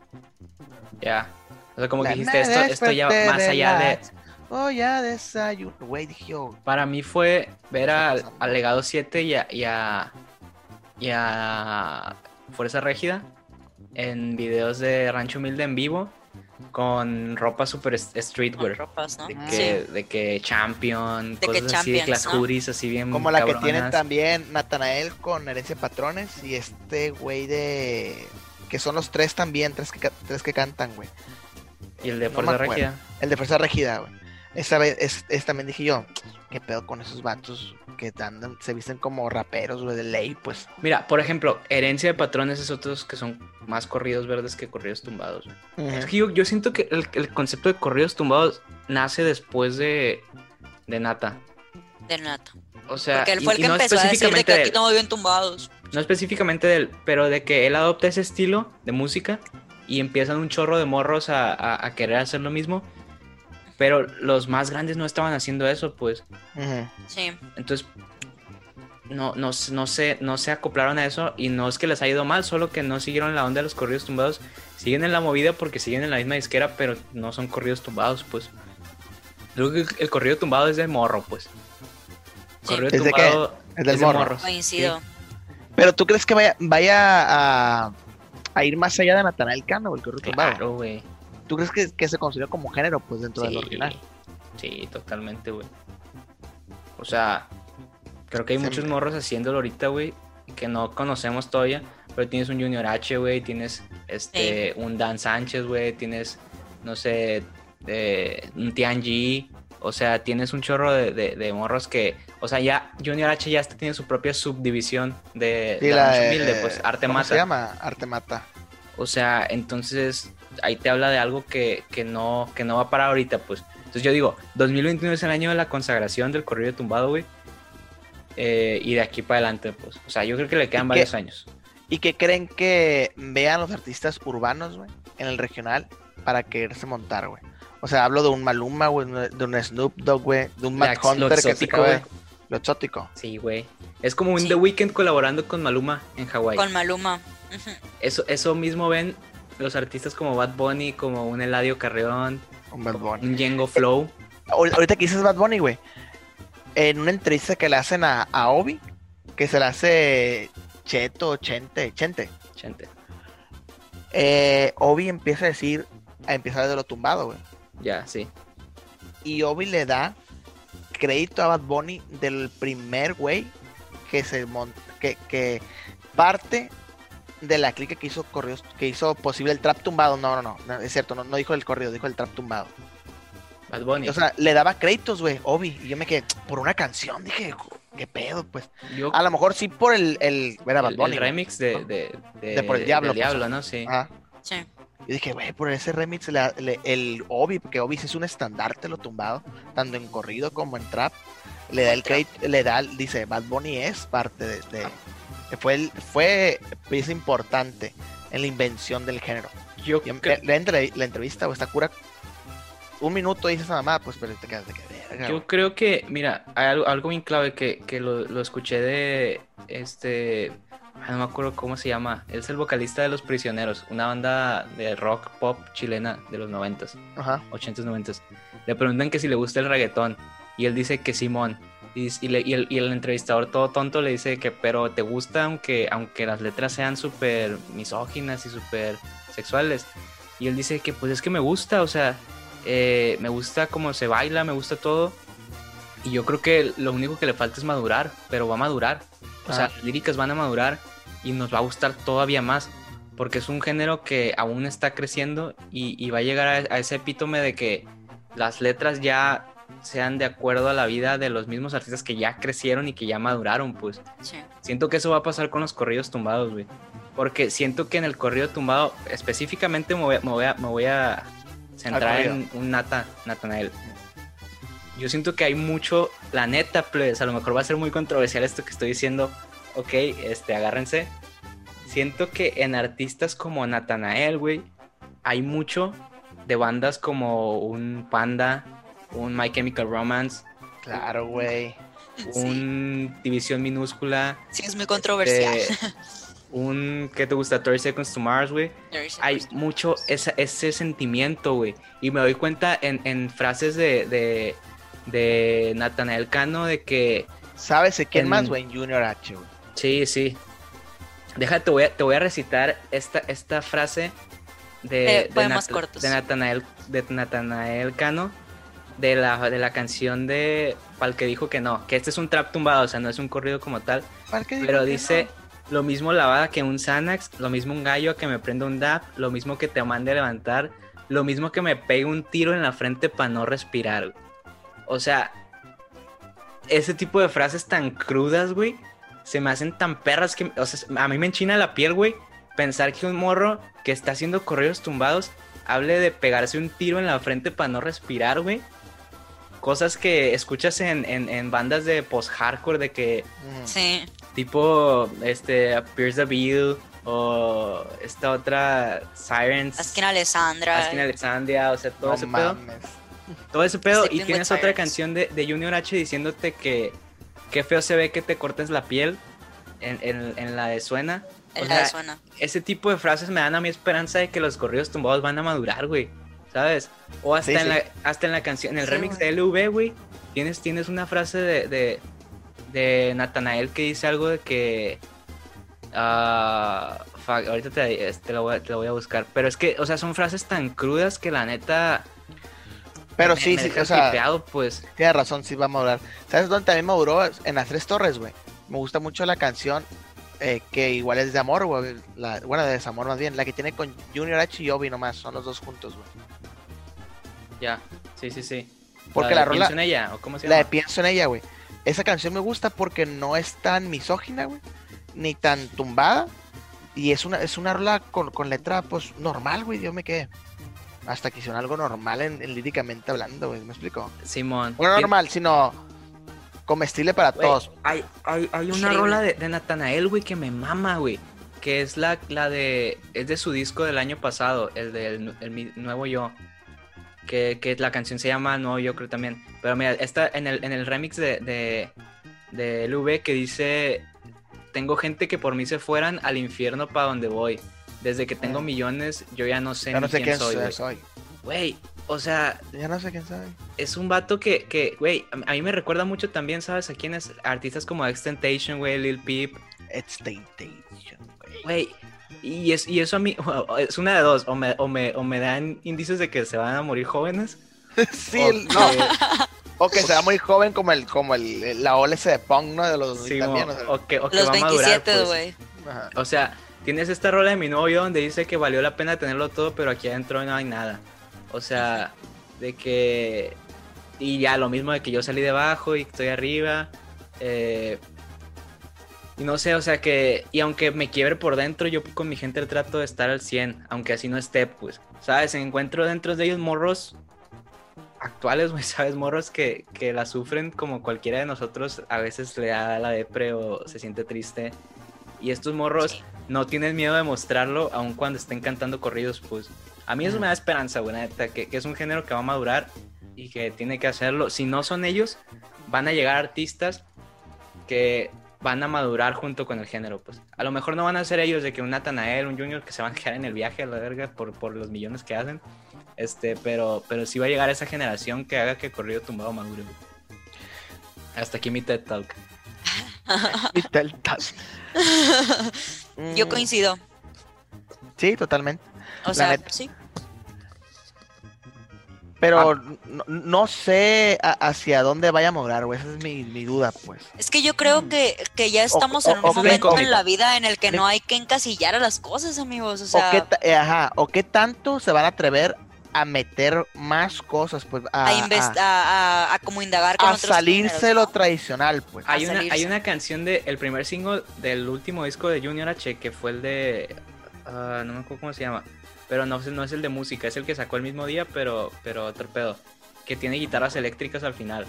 Ya. O sea, como La que dijiste, esto, esto ya más de allá de. Oh, ya desayuno. Güey, dije yo. Para mí fue ver al, al Legado 7 y a, y a, y a Fuerza Régida en videos de Rancho Humilde en vivo con ropa super con streetwear. ropas, ¿no? De Ah. que, de que Champion, que cosas así, de Champions, ¿no? hoodies así bien Como la que tienen también Natanael con Herencia Patrones y este güey de. Que son los tres también, tres que, tres que cantan, güey. Y el de Fuerza. Régida. El de Fuerza Regida, güey. Esa vez, es, es- también dije yo, ¿qué pedo con esos vatos que andan, se visten como raperos, güey, de ley, pues? Mira, por ejemplo, Herencia de Patrones es otros que son más corridos verdes que corridos tumbados. güey. Es que yo, yo siento que el, el concepto de corridos tumbados nace después de, de Nata. De nata. O sea, Porque él y- fue el y que no empezó a decir de específicamente que aquí estamos bien tumbados. no específicamente de él, pero de que él adopta ese estilo de música y empiezan un chorro de morros a, a- a querer hacer lo mismo. Pero los más grandes no estaban haciendo eso, pues. Sí. Entonces, no, no, no, se, no se acoplaron a eso y no es que les haya ido mal, solo que no siguieron la onda de los corridos tumbados. Siguen en la movida porque siguen en la misma disquera, pero no son corridos tumbados, pues. Creo que el corrido tumbado es de morro, pues. Sí. Corrido ¿Es de qué? tumbado Es del es de morro. morros. Coincido. Pero tú crees que vaya, vaya a, a ir más allá de Natanael Cano, el correo Sí, tumbado? claro, güey. ¿Tú crees que, que se considera como género, pues, dentro de lo Sí, original? sí, totalmente, güey. O sea, creo que hay Se muchos me- morros haciéndolo ahorita, güey, que no conocemos todavía. Pero tienes un Junior H, güey, tienes este un Dan Sánchez, güey, tienes, no sé, de un Tianji, o sea, tienes un chorro de, de- de morros que, o sea, ya Junior H ya tiene su propia subdivisión de, Sí, de la, eh, humilde, pues arte ¿cómo mata. se llama? Arte mata. O sea, entonces ahí te habla de algo que, que no, que no va para ahorita, pues. Entonces yo digo, 2021 es el año de la consagración del corrido tumbado, güey. Eh, y de aquí para adelante, pues. O sea, yo creo que le quedan ¿Y varios qué? años. ¿Y qué creen que vean los artistas urbanos, güey, en el regional para quererse montar, güey? O sea, hablo de un Maluma, güey, de un Snoop Dogg, güey, de un Matt lo Hunter que se exótico. Lo exótico. Sí, güey. Es como un Sí. The Weeknd colaborando con Maluma en Hawái. Con Maluma. Eso, eso mismo ven los artistas como Bad Bunny, como un Eladio Carreón, Un Bad Bunny. un Django Flow. Ahor- Ahorita que dices Bad Bunny, güey, en una entrevista que le hacen a, a Obi, que se le hace Cheto, Chente, Chente, Chente. eh, Obi empieza a decir, a empezar de lo tumbado, güey. Ya, sí. Y Obi le da crédito a Bad Bunny del primer güey que se mon- que, que parte de la clica que hizo corridos, que hizo posible el trap tumbado. No, no, no, no, es cierto, no, no dijo el corrido, dijo el trap tumbado. Bad Bunny. O sea, le daba créditos, güey, Obi. Y yo me quedé por una canción, dije, qué pedo, pues. Yo- A lo mejor sí por el, el era Bad Bunny. el remix de, de, de, De Por el Diablo, del pues. Diablo, ¿no? Sí. Ajá. Sí. Yo dije, güey, por ese remix, le- le- el Obi, porque Obi sí es un estandarte lo tumbado, tanto en corrido como en trap, le da el crédito, le da, dice, Bad Bunny es parte de, de- fue, el- fue pieza importante en la invención del género. Yo Y le- la, entre- la entrevista, güey, está cura, un minuto dice esa mamá, pues, pero te quedas de que Yo creo que, mira, hay algo, algo bien clave que, que lo, lo escuché de este. No me acuerdo cómo se llama. Él es el vocalista de Los Prisioneros, una banda de rock pop chilena de los 90s, Ajá. 80s, 90s. Le preguntan que si le gusta el reggaetón y él dice que Simón. Y, y le- y el, y el entrevistador todo tonto le dice que, pero te gusta aunque, aunque las letras sean súper misóginas y súper sexuales. Y él dice que pues es que me gusta, o sea, eh, me gusta cómo se baila, me gusta todo. Y yo creo que lo único que le falta es madurar, pero va a madurar. O sea, Ah. las líricas van a madurar y nos va a gustar todavía más. Porque es un género que aún está creciendo y, y va a llegar a, a ese epítome de que las letras ya sean de acuerdo a la vida de los mismos artistas que ya crecieron y que ya maduraron, pues. Sí. Siento que eso va a pasar con los corridos tumbados, güey. Porque siento que en el corrido tumbado, específicamente me voy a, me voy a, me voy a centrar en un Nata, Natanael. Yo siento que hay mucho, la neta, pues, a lo mejor va a ser muy controversial esto que estoy diciendo. Ok, este, agárrense. Siento que en artistas como Natanael, güey, hay mucho de bandas como un Panda, un My Chemical Romance, Claro, güey. Sí. un División Minúscula, Sí, es muy controversial. eh, un ¿qué te gusta? 30 Seconds to Mars, güey. Hay mucho esa- ese sentimiento, güey. Y me doy cuenta en, en frases de, de, de Nathanael Cano de que ¿Sabes de quién En- más, güey? Junior H, güey. sí, sí. Déjate, te voy a, te voy a recitar esta, esta frase de, Eh, de, Nat- de Nathanael, de Nathanael Cano de la, de la canción de Pal que dijo que no, que este es un trap tumbado, o sea, no es un corrido como tal. ¿Para qué digo Pero que dice no? lo mismo lavada que un Xanax, lo mismo un gallo que me prenda un dap, lo mismo que te mande a levantar, lo mismo que me pegue un tiro en la frente para no respirar. O sea, ese tipo de frases tan crudas, güey, se me hacen tan perras que, o sea, a mí me enchina la piel, güey, pensar que un morro que está haciendo corridos tumbados hable de pegarse un tiro en la frente para no respirar, güey. Cosas que escuchas en, en- en bandas de post-hardcore de que. Sí. tipo este Pierce the Beat o esta otra Sirens Askin Alessandra. Askin Alexandria o sea todo No ese pedo todo ese pedo y Sleeping tienes otra Sirens. canción de, de Junior H diciéndote que qué feo se ve que te cortes la piel en, en- en la de suena En o la de suena. ese tipo de frases me dan a mi esperanza de que los corridos tumbados van a madurar, güey. ¿Sabes? O hasta, Sí, en, sí. La, hasta en la canción, en el Sí, remix güey. de LV, güey, tienes, tienes una frase de, de, de Natanael que dice algo de que... fuck, ahorita te, este, lo voy, a- te lo voy a buscar. Pero es que, o sea, son frases tan crudas que la neta... Pero me- sí, me sí, o sea, tripeado, pues. tienes razón, sí va a madurar. ¿Sabes dónde también maduró? En las tres torres, güey. Me gusta mucho la canción eh, que igual es de amor, güey. La, bueno, de desamor más bien. La que tiene con Junior H y Obi nomás. Son los dos juntos, güey. Ya, sí, sí, sí. Porque de la rola, Pienso en ella, ¿o cómo se la de? Pienso en ella, güey. Esa canción me gusta porque no es tan misógina, güey. Ni tan tumbada. Y es una, es una rola con, con letra, pues, normal, güey. Yo me quedé. Hasta que hicieron algo normal en, en líricamente hablando, güey. ¿Me explico? Simón. Bueno, no normal, sino comestible para todos. Hay, hay, hay una rola de, de Natanael, güey, que me mama, güey. Que es la, la de. Es de su disco del año pasado, el del el mi- Nuevo Yo. Que, que la canción se llama Nuevo Yo, creo también. Pero mira, está en el, en el remix de, de, de LV que dice: Tengo gente que por mí se fueran al infierno para donde voy. Desde que tengo Ah. millones, yo ya no sé Ya no ni sé quién quién soy, güey. soy. Güey, o sea, Ya no sé quién soy. es un vato que, que, güey, a mí me recuerda mucho también, ¿sabes? A quiénes? Artistas como Extentation, güey, Lil Peep, It's Temptation, güey. güey. Y, es, y eso a mí, es una de dos, o me, o, me, o me dan indicios de que se van a morir jóvenes. Sí, o el- no. que- O que sea muy joven como el, como el, la OLS de Pong, ¿no? De los sí, también, o, o sea, o que, o que Los va a madurar, 27, pues. güey. O sea, tienes esta rola de mi novio donde dice que valió la pena tenerlo todo, pero aquí adentro no hay nada. O sea, de que... Y ya, lo mismo de que yo salí debajo y estoy arriba. eh, y no sé, o sea que... Y aunque me quiebre por dentro, yo con mi gente trato de estar al 100, aunque así no esté, pues. ¿Sabes? Encuentro dentro de ellos morros actuales, güey, ¿sabes? Morros que, que la sufren como cualquiera de nosotros. A veces le da la depre o se siente triste. Y estos morros Sí. no tienen miedo de mostrarlo, aun cuando estén cantando corridos, pues. A mí eso me da esperanza, güey, neta, que, que es un género que va a madurar y que tiene que hacerlo. Si no son ellos, van a llegar artistas que van a madurar junto con el género, pues. A lo mejor no van a ser ellos de que un Natanael, un Junior que se van a quedar en el viaje a la verga por, por los millones que hacen. Este, pero, pero sí va a llegar esa generación que haga que corrido tumbado madure. Hasta aquí mi TED Talk. Y tal, tal. Yo coincido. Sí, totalmente. O La sea, neta. sí. Pero Ah. no, no sé a- hacia dónde vaya a morar, güey. Esa es mi, mi duda, pues. Es que yo creo que, que ya estamos o- en un o- o- momento incógnita. en la vida en el que no hay que encasillar a las cosas, amigos. O o, sea, qué ta- eh, ajá, o qué tanto se van a atrever a meter más cosas, pues. A, a, a- a, a- a como indagar con a otros salirse lo ¿no? tradicional, pues. Hay una, hay una canción de el primer single del último disco de Junior H que fue el de ah, no me acuerdo cómo se llama, pero no, no es el de música, es el que sacó el mismo día, pero pero otro pedo, que tiene guitarras eléctricas al final.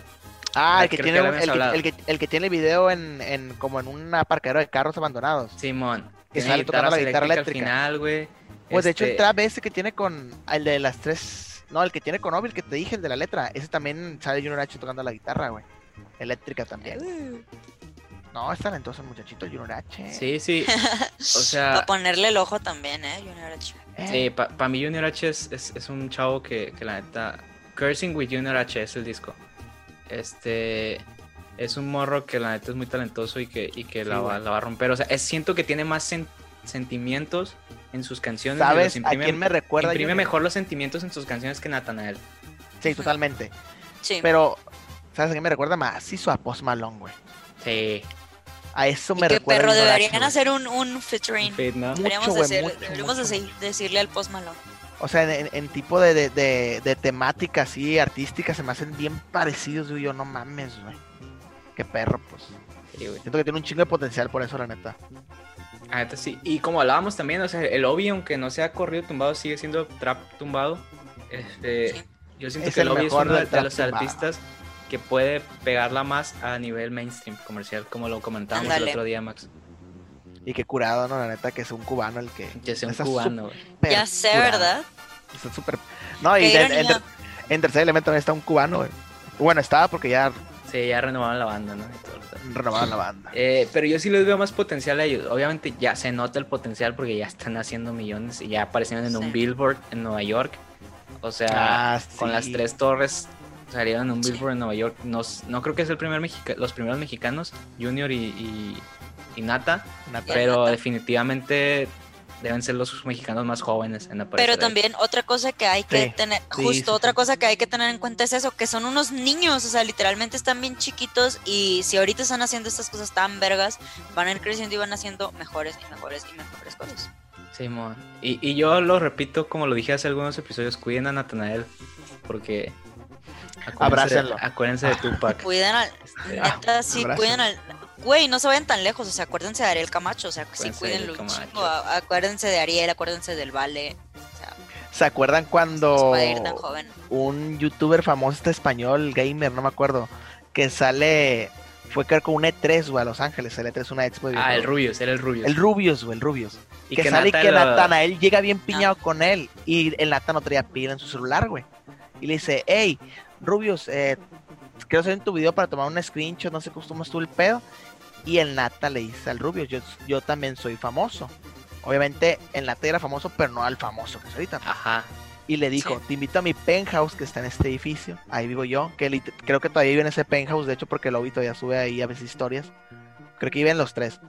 Ah, Ah, el que, tiene, que el, que, el, que, el que tiene video en, en como en un aparcadero de carros abandonados. Simón, Que tiene sale tocando la guitarra eléctrica. al final, güey. Pues de hecho el Este, trap ese que tiene con el de las tres, no, el que tiene con Obil que te dije, el de la letra, ese también sale Junior H tocando la guitarra, güey. Eléctrica también. No, es talentoso el muchachito Junior H. Sí, sí. O sea, Para ponerle el ojo también, ¿eh? Junior H. Eh, Sí, para mí Junior H es, es- es un chavo que, que la neta... Cursing with Junior H es el disco. Este... Es un morro que la neta es muy talentoso y que, y que Sí, la, va, la va a romper. O sea, es- siento que tiene más sen- sentimientos en sus canciones. y ¿Sabes los a imprime- quién me recuerda? Imprime Junior? mejor los sentimientos en sus canciones que Natanael. Sí, totalmente. Sí. Pero, ¿sabes a quién me recuerda más? Hizo a Post Malone, güey. Sí. A eso me que recuerda. H, deberían hacer un, un featuring. Fit, ¿no? Mucho, Deberíamos, mucho, deberíamos mucho, decir- decirle al Post Malone. O sea, en, en- en tipo de, de, de, de temática así, artística, se me hacen bien parecidos, güey. Yo no mames, güey. Qué perro, pues. Sí. Siento que tiene un chingo de potencial por eso, la neta. La neta sí. Y como hablábamos también, o sea, el Obi, aunque no sea corrido tumbado, sigue siendo trap tumbado. Este, Sí. Yo siento Es que el el Obi es uno de, los tumbado. artistas que puede pegarla más a nivel mainstream comercial, como lo comentábamos el otro día, Max. Y qué curado, ¿no? La neta, que es un cubano el que. Que sea un Está cubano, güey. Ya sé, curado. ¿verdad? Está súper. No, y de- en, tercer elemento también está un cubano, güey. Bueno, estaba porque ya Sí, ya renovaron la banda, ¿no? Renovaron la banda. Eh, pero yo sí les veo más potencial a ellos. Obviamente ya se nota el potencial porque ya están haciendo millones y ya aparecieron en Sí. un billboard en Nueva York. O sea, Ah, con las tres torres salieron en un Sí. billboard en Nueva York. No, no creo que es el primer mexica los primeros mexicanos, Junior y, y, y Nata, Nata. pero Nata. definitivamente deben ser los mexicanos más jóvenes en aparecer. Pero ahí. también otra cosa que hay que Sí, tener, sí, justo sí, otra sí. cosa que hay que tener en cuenta es eso, que son unos niños, o sea, literalmente están bien chiquitos y si ahorita están haciendo estas cosas tan vergas, van a ir creciendo y van haciendo mejores y mejores y mejores cosas. Simón. Y, y yo lo repito, como lo dije hace algunos episodios, cuiden a Natanael. porque. Acuérdense- Abrácenlo. Acuérdense de Tupac. Cuiden al. Este, Neta, sí, abrazo. al. Güey, no se vayan tan lejos, o sea, acuérdense de Ariel Camacho, o sea, sí, Acuérdense de cuídenlo un acuérdense de Ariel, acuérdense del Vale, o sea, ¿Se acuerdan cuando se puede ir tan joven. un youtuber famoso este español, gamer, no me acuerdo, que sale, fue creo con un E3, güey, a Los Ángeles, el E3 es una expo de Ah, el. Rubius, era el Rubius. El Rubius, güey, el Rubius. y que, sale y que lo- Natanael llega bien piñado con él y el Nata no traía pila en su celular, güey. Y le dice, hey, Rubius, eh, quiero hacer en tu video para tomar un screenshot, no sé cómo estuvo el pedo. Y el Nata le dice al Rubius, yo, yo también soy famoso. Obviamente el Nata era famoso, pero no al famoso que es ahorita. Ajá. Y le dijo, Sí. te invito a mi penthouse que está en este edificio. Ahí vivo yo, que creo que todavía vive en ese penthouse, de hecho, porque lo vi todavía sube ahí a veces historias. Creo que viven los tres.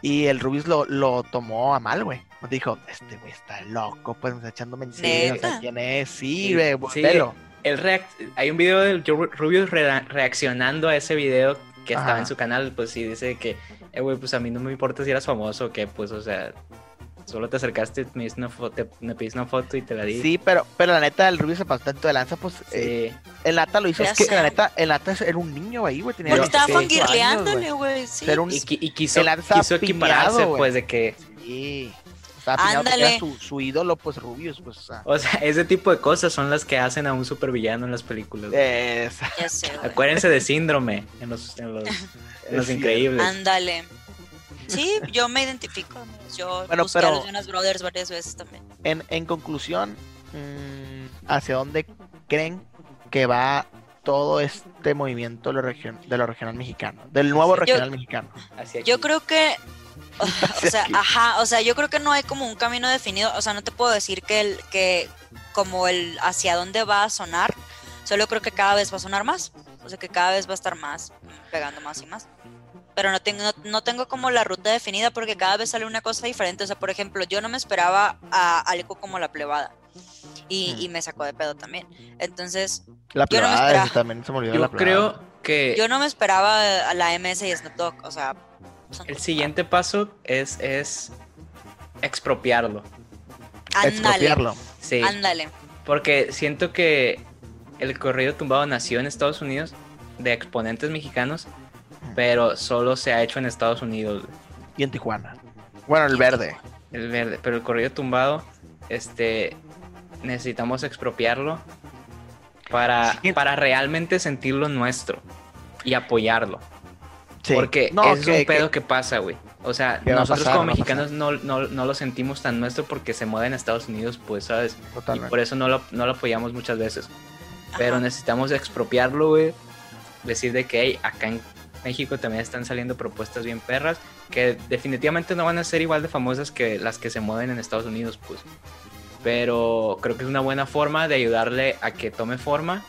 Y el Rubius lo, lo tomó a mal, güey. Dijo, este güey está loco, pues echando mentiras. ¿Quién es? Sí, Sí, güey, sí. velo. El reac- Hay un video del Joe Rubius re- reaccionando a ese video que estaba en su canal. Pues sí, dice que, eh, güey, pues a mí no me importa si eras famoso o qué, pues, o sea, solo te acercaste, me, diste una foto, me pediste una foto y te la di. Sí, pero, pero la neta, el Rubius se pasó tanto de lanza, pues eh, el Nata lo hizo. Es que sé. la neta, el Nata era un niño ahí, güey. Tenía Porque Yo- estaba sí. 18 años, fangirleándole, güey. sí. Era un- Y, y quiso, El quiso equipararse, pues, de que, Sí. Ándale. su, su ídolo, pues Rubius, pues. o sea, o sea, ese tipo de cosas son las que hacen a un supervillano en las películas. güey. es- Ya sé, güey. Acuérdense de Síndrome en los, en los, en los Sí. increíbles. Ándale. Sí, yo me identifico. Yo Bueno, busqué a los Jonas Brothers varias veces también. En, en conclusión, mm, ¿hacia dónde creen que va todo este movimiento de lo, region- de lo regional mexicano? Del nuevo Yo- regional mexicano. Hacia Yo creo que. O sea, aquí. ajá, o sea, yo creo que no hay como un camino definido. O sea, no te puedo decir que el, que como el hacia dónde va a sonar. Solo creo que cada vez va a sonar más. O sea, que cada vez va a estar más, pegando más y más. Pero no tengo, no, no tengo como la ruta definida porque cada vez sale una cosa diferente. O sea, por ejemplo, yo no me esperaba a algo como la plebada. Y, Mm. y me sacó de pedo también. Entonces, La Yo no me plebada, esperaba. también se me olvidó Yo la plebada. creo que yo no me esperaba a la MS y Snoop Dogg. O sea, el siguiente paso es, es expropiarlo. Expropiarlo. Sí. ándale. Porque siento que el corrido tumbado nació en Estados Unidos de exponentes mexicanos, pero solo se ha hecho en Estados Unidos. Y en Tijuana. Bueno, el verde. El verde, pero el corrido tumbado, este, necesitamos expropiarlo para, Sí. para realmente sentirlo nuestro y apoyarlo. Sí. Porque No, es que- un pedo que- que, pasa, güey. O sea, nosotros pasar, como mexicanos no, no, no lo sentimos tan nuestro porque se mueve en Estados Unidos, pues, ¿sabes? Y Totalmente. por eso no lo, no lo apoyamos muchas veces. Pero necesitamos expropiarlo, güey. Decir de que hey, acá en México también están saliendo propuestas bien perras que definitivamente no van a ser igual de famosas que las que se mueven en Estados Unidos, pues. Pero creo que es una buena forma de ayudarle a que tome forma,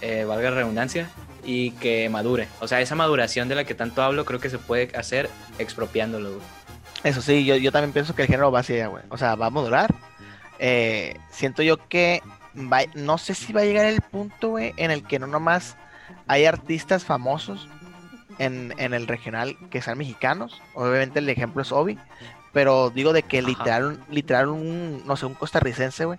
eh, valga la redundancia, y que madure. O sea, esa maduración de la que tanto hablo creo que se puede hacer expropiándolo, güey. Eso sí, yo, yo también pienso que el género va hacia allá, güey. O sea, va a modular. Eh, siento yo que va- no sé si va a llegar el punto, güey, en el que no nomás hay artistas famosos en, en el regional que sean mexicanos. Obviamente el ejemplo es Obi. Pero digo de que Ajá. literal, literal un, no sé, un costarricense, güey,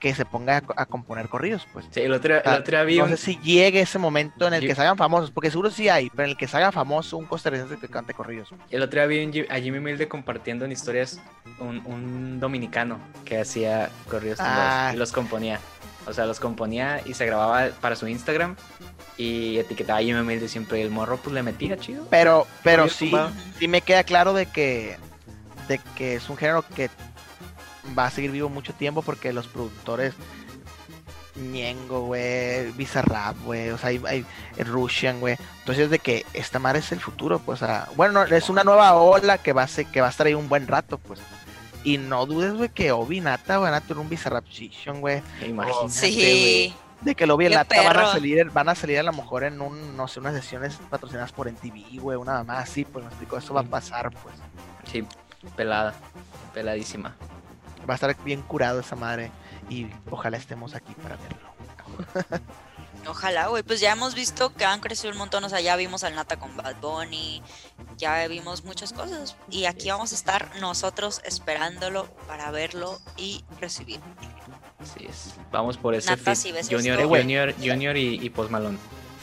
que se ponga a, co- a componer corridos, pues. Sí, el otro, el otro día no sé si llegue ese momento en el que se hagan famosos, porque seguro sí hay, pero en el que se haga famoso un costarricense que cante corridos. El otro día vi a Jimmy Milde compartiendo en historias un, un dominicano que hacía corridos tumbados Ah. y los componía. O sea, los componía y se grababa para su Instagram y etiquetaba a Jimmy Milde siempre. Y el morro pues le metía chido. Pero, pero sí, sí me queda claro de que, de que es un género que va a seguir vivo mucho tiempo porque los productores Ñengo, güey, Bizarrap, güey, o sea, hay, hay Russian, güey. Entonces de que esta madre es el futuro, pues, o sea, bueno, no, es una nueva ola que va a ser, que va a estar ahí un buen rato, pues. Y no dudes, güey, que Obi y Nata van a tener un Bizarrap Session, güey. Imagínate, Sí. De que el Obi y el ¡Qué Nata van a salir, van a salir a lo mejor en un, no sé, unas sesiones patrocinadas por NTV, güey, una mamá así, pues me explico, eso va a pasar, pues. Sí, pelada, peladísima. Va a estar bien curado esa madre y ojalá estemos aquí para verlo. Ojalá, güey. Pues ya hemos visto que han crecido un montón. O sea, ya vimos al Nata con Bad Bunny. Ya vimos muchas cosas. Y aquí vamos a estar nosotros esperándolo para verlo y recibir. Así es. Vamos por ese Nata, fit si ves Junior, esto. Junior, Junior y, y Post Malone.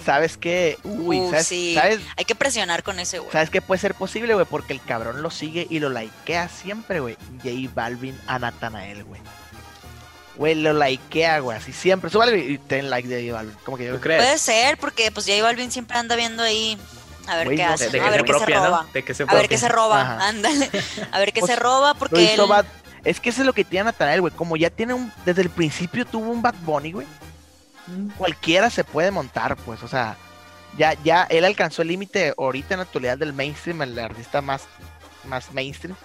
¿Sabes qué? Uy, Uh, ¿sabes, sí. ¿sabes, Hay que presionar con ese, güey. ¿sabes qué puede ser posible, güey? Porque el cabrón lo sigue y lo likea siempre, güey. J Balvin a Natanael, güey. Güey, lo likea, güey, así siempre. Súbale y ten like de J Balvin. Como que yo... ¿Tú crees? Puede ser, porque pues J Balvin siempre anda viendo ahí a ver qué no hace, De, de ¿no? que a ver qué se roba. ¿no? De que se A ver qué se roba, Ajá. ándale. A ver qué Pues, se roba, porque él... Bad- Es que eso es lo que tiene Natanael, güey. Como ya tiene un... Desde el principio tuvo un Bad Bunny, güey. Mm. Cualquiera se puede montar, pues. O sea, ya, ya él alcanzó el límite ahorita en la actualidad del mainstream, el artista más, más mainstream.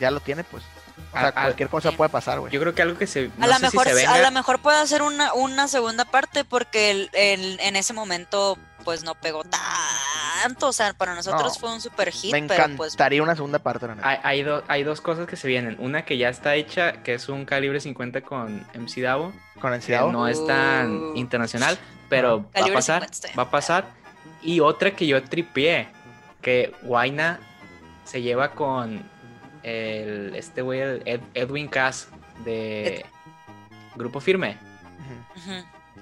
Ya lo tiene, pues. O sea, A- a- cualquier cosa puede pasar, güey. Yo creo que algo que se. A lo si mejor, a lo mejor puede hacer una, una segunda parte porque el- el- en ese momento pues no pegó tanto, o sea, para nosotros No. fue un super hit, Me pero pues encantaría una segunda parte, la. Hay, hay, do- hay dos cosas que se vienen. Una que ya está hecha, que es un calibre 50 con MC Davo. Con que ansiedad. no es tan Uh. internacional, pero va a pasar. 50 está bien. Va a pasar. Y otra que yo tripié, que Guaina se lleva con el, este güey, el Ed- Edwin Cass de Grupo Firme. Ujú.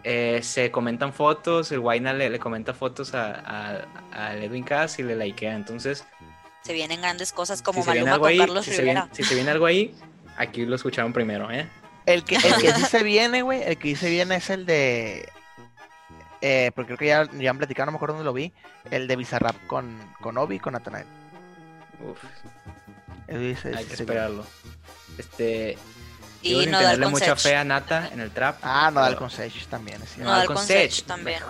Eh, se comentan fotos, el Guaina le, le comenta fotos a, a- Edwin Cass y le likea. Entonces, se vienen grandes cosas como si se, viene Maluma algo con ahí, Carlos si, se viene, Rivera. si se viene algo ahí, aquí lo escucharon primero, ¿eh? El que, el que sí se viene, güey, el que sí se viene es el de. Eh, porque creo que ya, ya han platicado, no me acuerdo dónde lo vi. El de Bizarrap con, con Obi y con Natanael. Uf, Ese hay que esperarlo. Este, Y sigo sin no dar tenerle mucha fe a Nata en el trap. Ah, no, el con Sage también. es. No, con consejos Sech. también.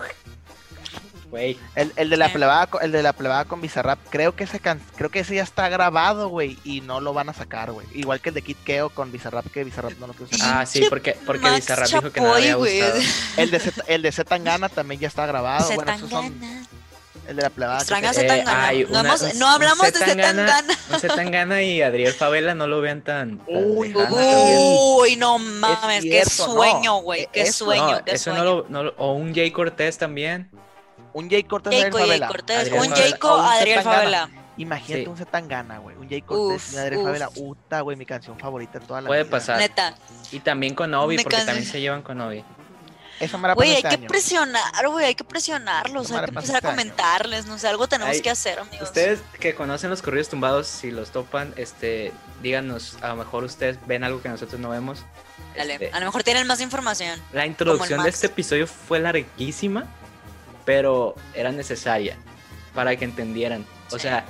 Güey, El, el de la Sí. plebada, el de la plebada con Bizarrap, creo que ese can- creo que ese ya está grabado, güey, y no lo van a sacar, güey. Igual que el de Kid Keo con Bizarrap, que Bizarrap no lo quiso sacar. Ah, sí, porque, porque Max Bizarrap dijo que no le había gustado. El de Z, el de Zetangana también ya está grabado. Bueno, esos son. El de la plebada. Extraña Eh, Zetangana. No, hemos- un hablamos de Zetangana. Zetangana. Zetangana y Adriel Favela no lo vean tan. tan Uy, uy. no mames, qué cierto, sueño, güey, qué eso, sueño, No, qué eso sueño. no lo, no lo- O un Jay Cortés también. Un Jay Cortés Jayco, Adriel Jay Favela. Cortés, Adriel un Favela. Jayco, Adriel Zetangana. Favela. Imagínate Sí. un Zetangana, güey. Un Jay Cortés Uf, y un Adriel uf. Favela. Uta, güey, mi canción favorita de toda la Puede vida. pasar. Neta. Y también con Obi, porque también se llevan con Obi. Esa me la Güey, hay este que año. presionar, güey, hay que presionarlos, hay que empezar a este año. comentarles, no sé, algo tenemos Ay, que hacer, amigos. Ustedes que conocen los corridos tumbados, si los topan, este, díganos, a lo mejor ustedes ven algo que nosotros no vemos. Dale, Este, a lo mejor tienen más información. La introducción de este episodio fue larguísima, pero era necesaria para que entendieran. O Sí. sea,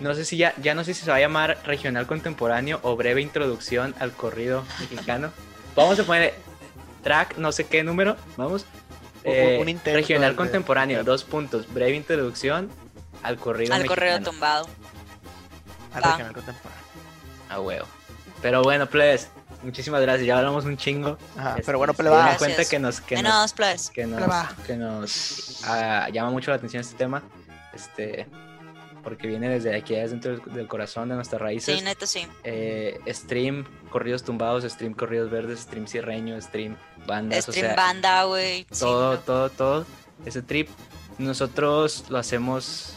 no sé si ya, ya no sé si se va a llamar regional contemporáneo o breve introducción al corrido mexicano. Vamos a poner track, no sé qué número, vamos. Un- Eh, un intento regional de- contemporáneo, dos puntos. Breve introducción al corrido Al correo mexicano. tumbado. Al Va. regional contemporáneo. A huevo. Pero bueno, plebes, muchísimas gracias. Ya hablamos un chingo. Ajá, Este, pero bueno, Gracias. cuenta que nos, que nos, Menos, que nos, que nos ah, llama mucho la atención este tema. Este, porque viene desde aquí, desde dentro del, corazón de nuestras raíces. Sí, neta, sí. Eh, stream corridos tumbados, stream corridos verdes, stream sierreño, stream bandas, Stream o sea, banda, güey. sí, todo, todo, todo. Ese trip, nosotros lo hacemos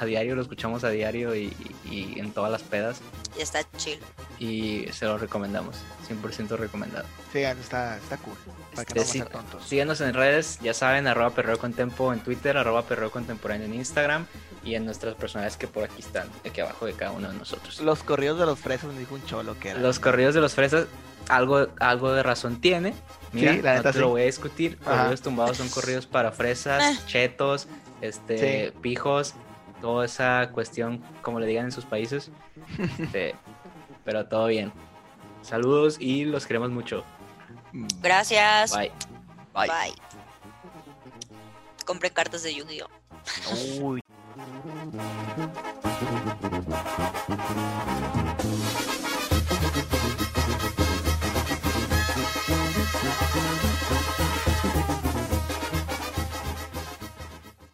a diario, lo escuchamos a diario y, y- y en todas las pedas Y está chill. y se lo recomendamos, 100% recomendado. Sí, está, está cool. Para que Este, no sí, tontos. Síganos en redes, ya saben, arroba perreo con tempo en Twitter, arroba perreo contemporáneo en Instagram y en nuestras personales que por aquí están, aquí abajo de cada uno de nosotros. Los corridos de los fresas me dijo un cholo que era. Los corridos de los fresas, algo, algo de razón tiene. Mira, Sí, la no neta te lo voy a discutir. Ajá. Corridos tumbados son corridos para fresas, Eh. chetos, este, Sí. pijos, toda esa cuestión, como le digan en sus países. Este, pero todo bien. Saludos y los queremos mucho. Gracias. Bye. Bye. Bye. Compren cartas de Yu-Gi-Oh! Thank you.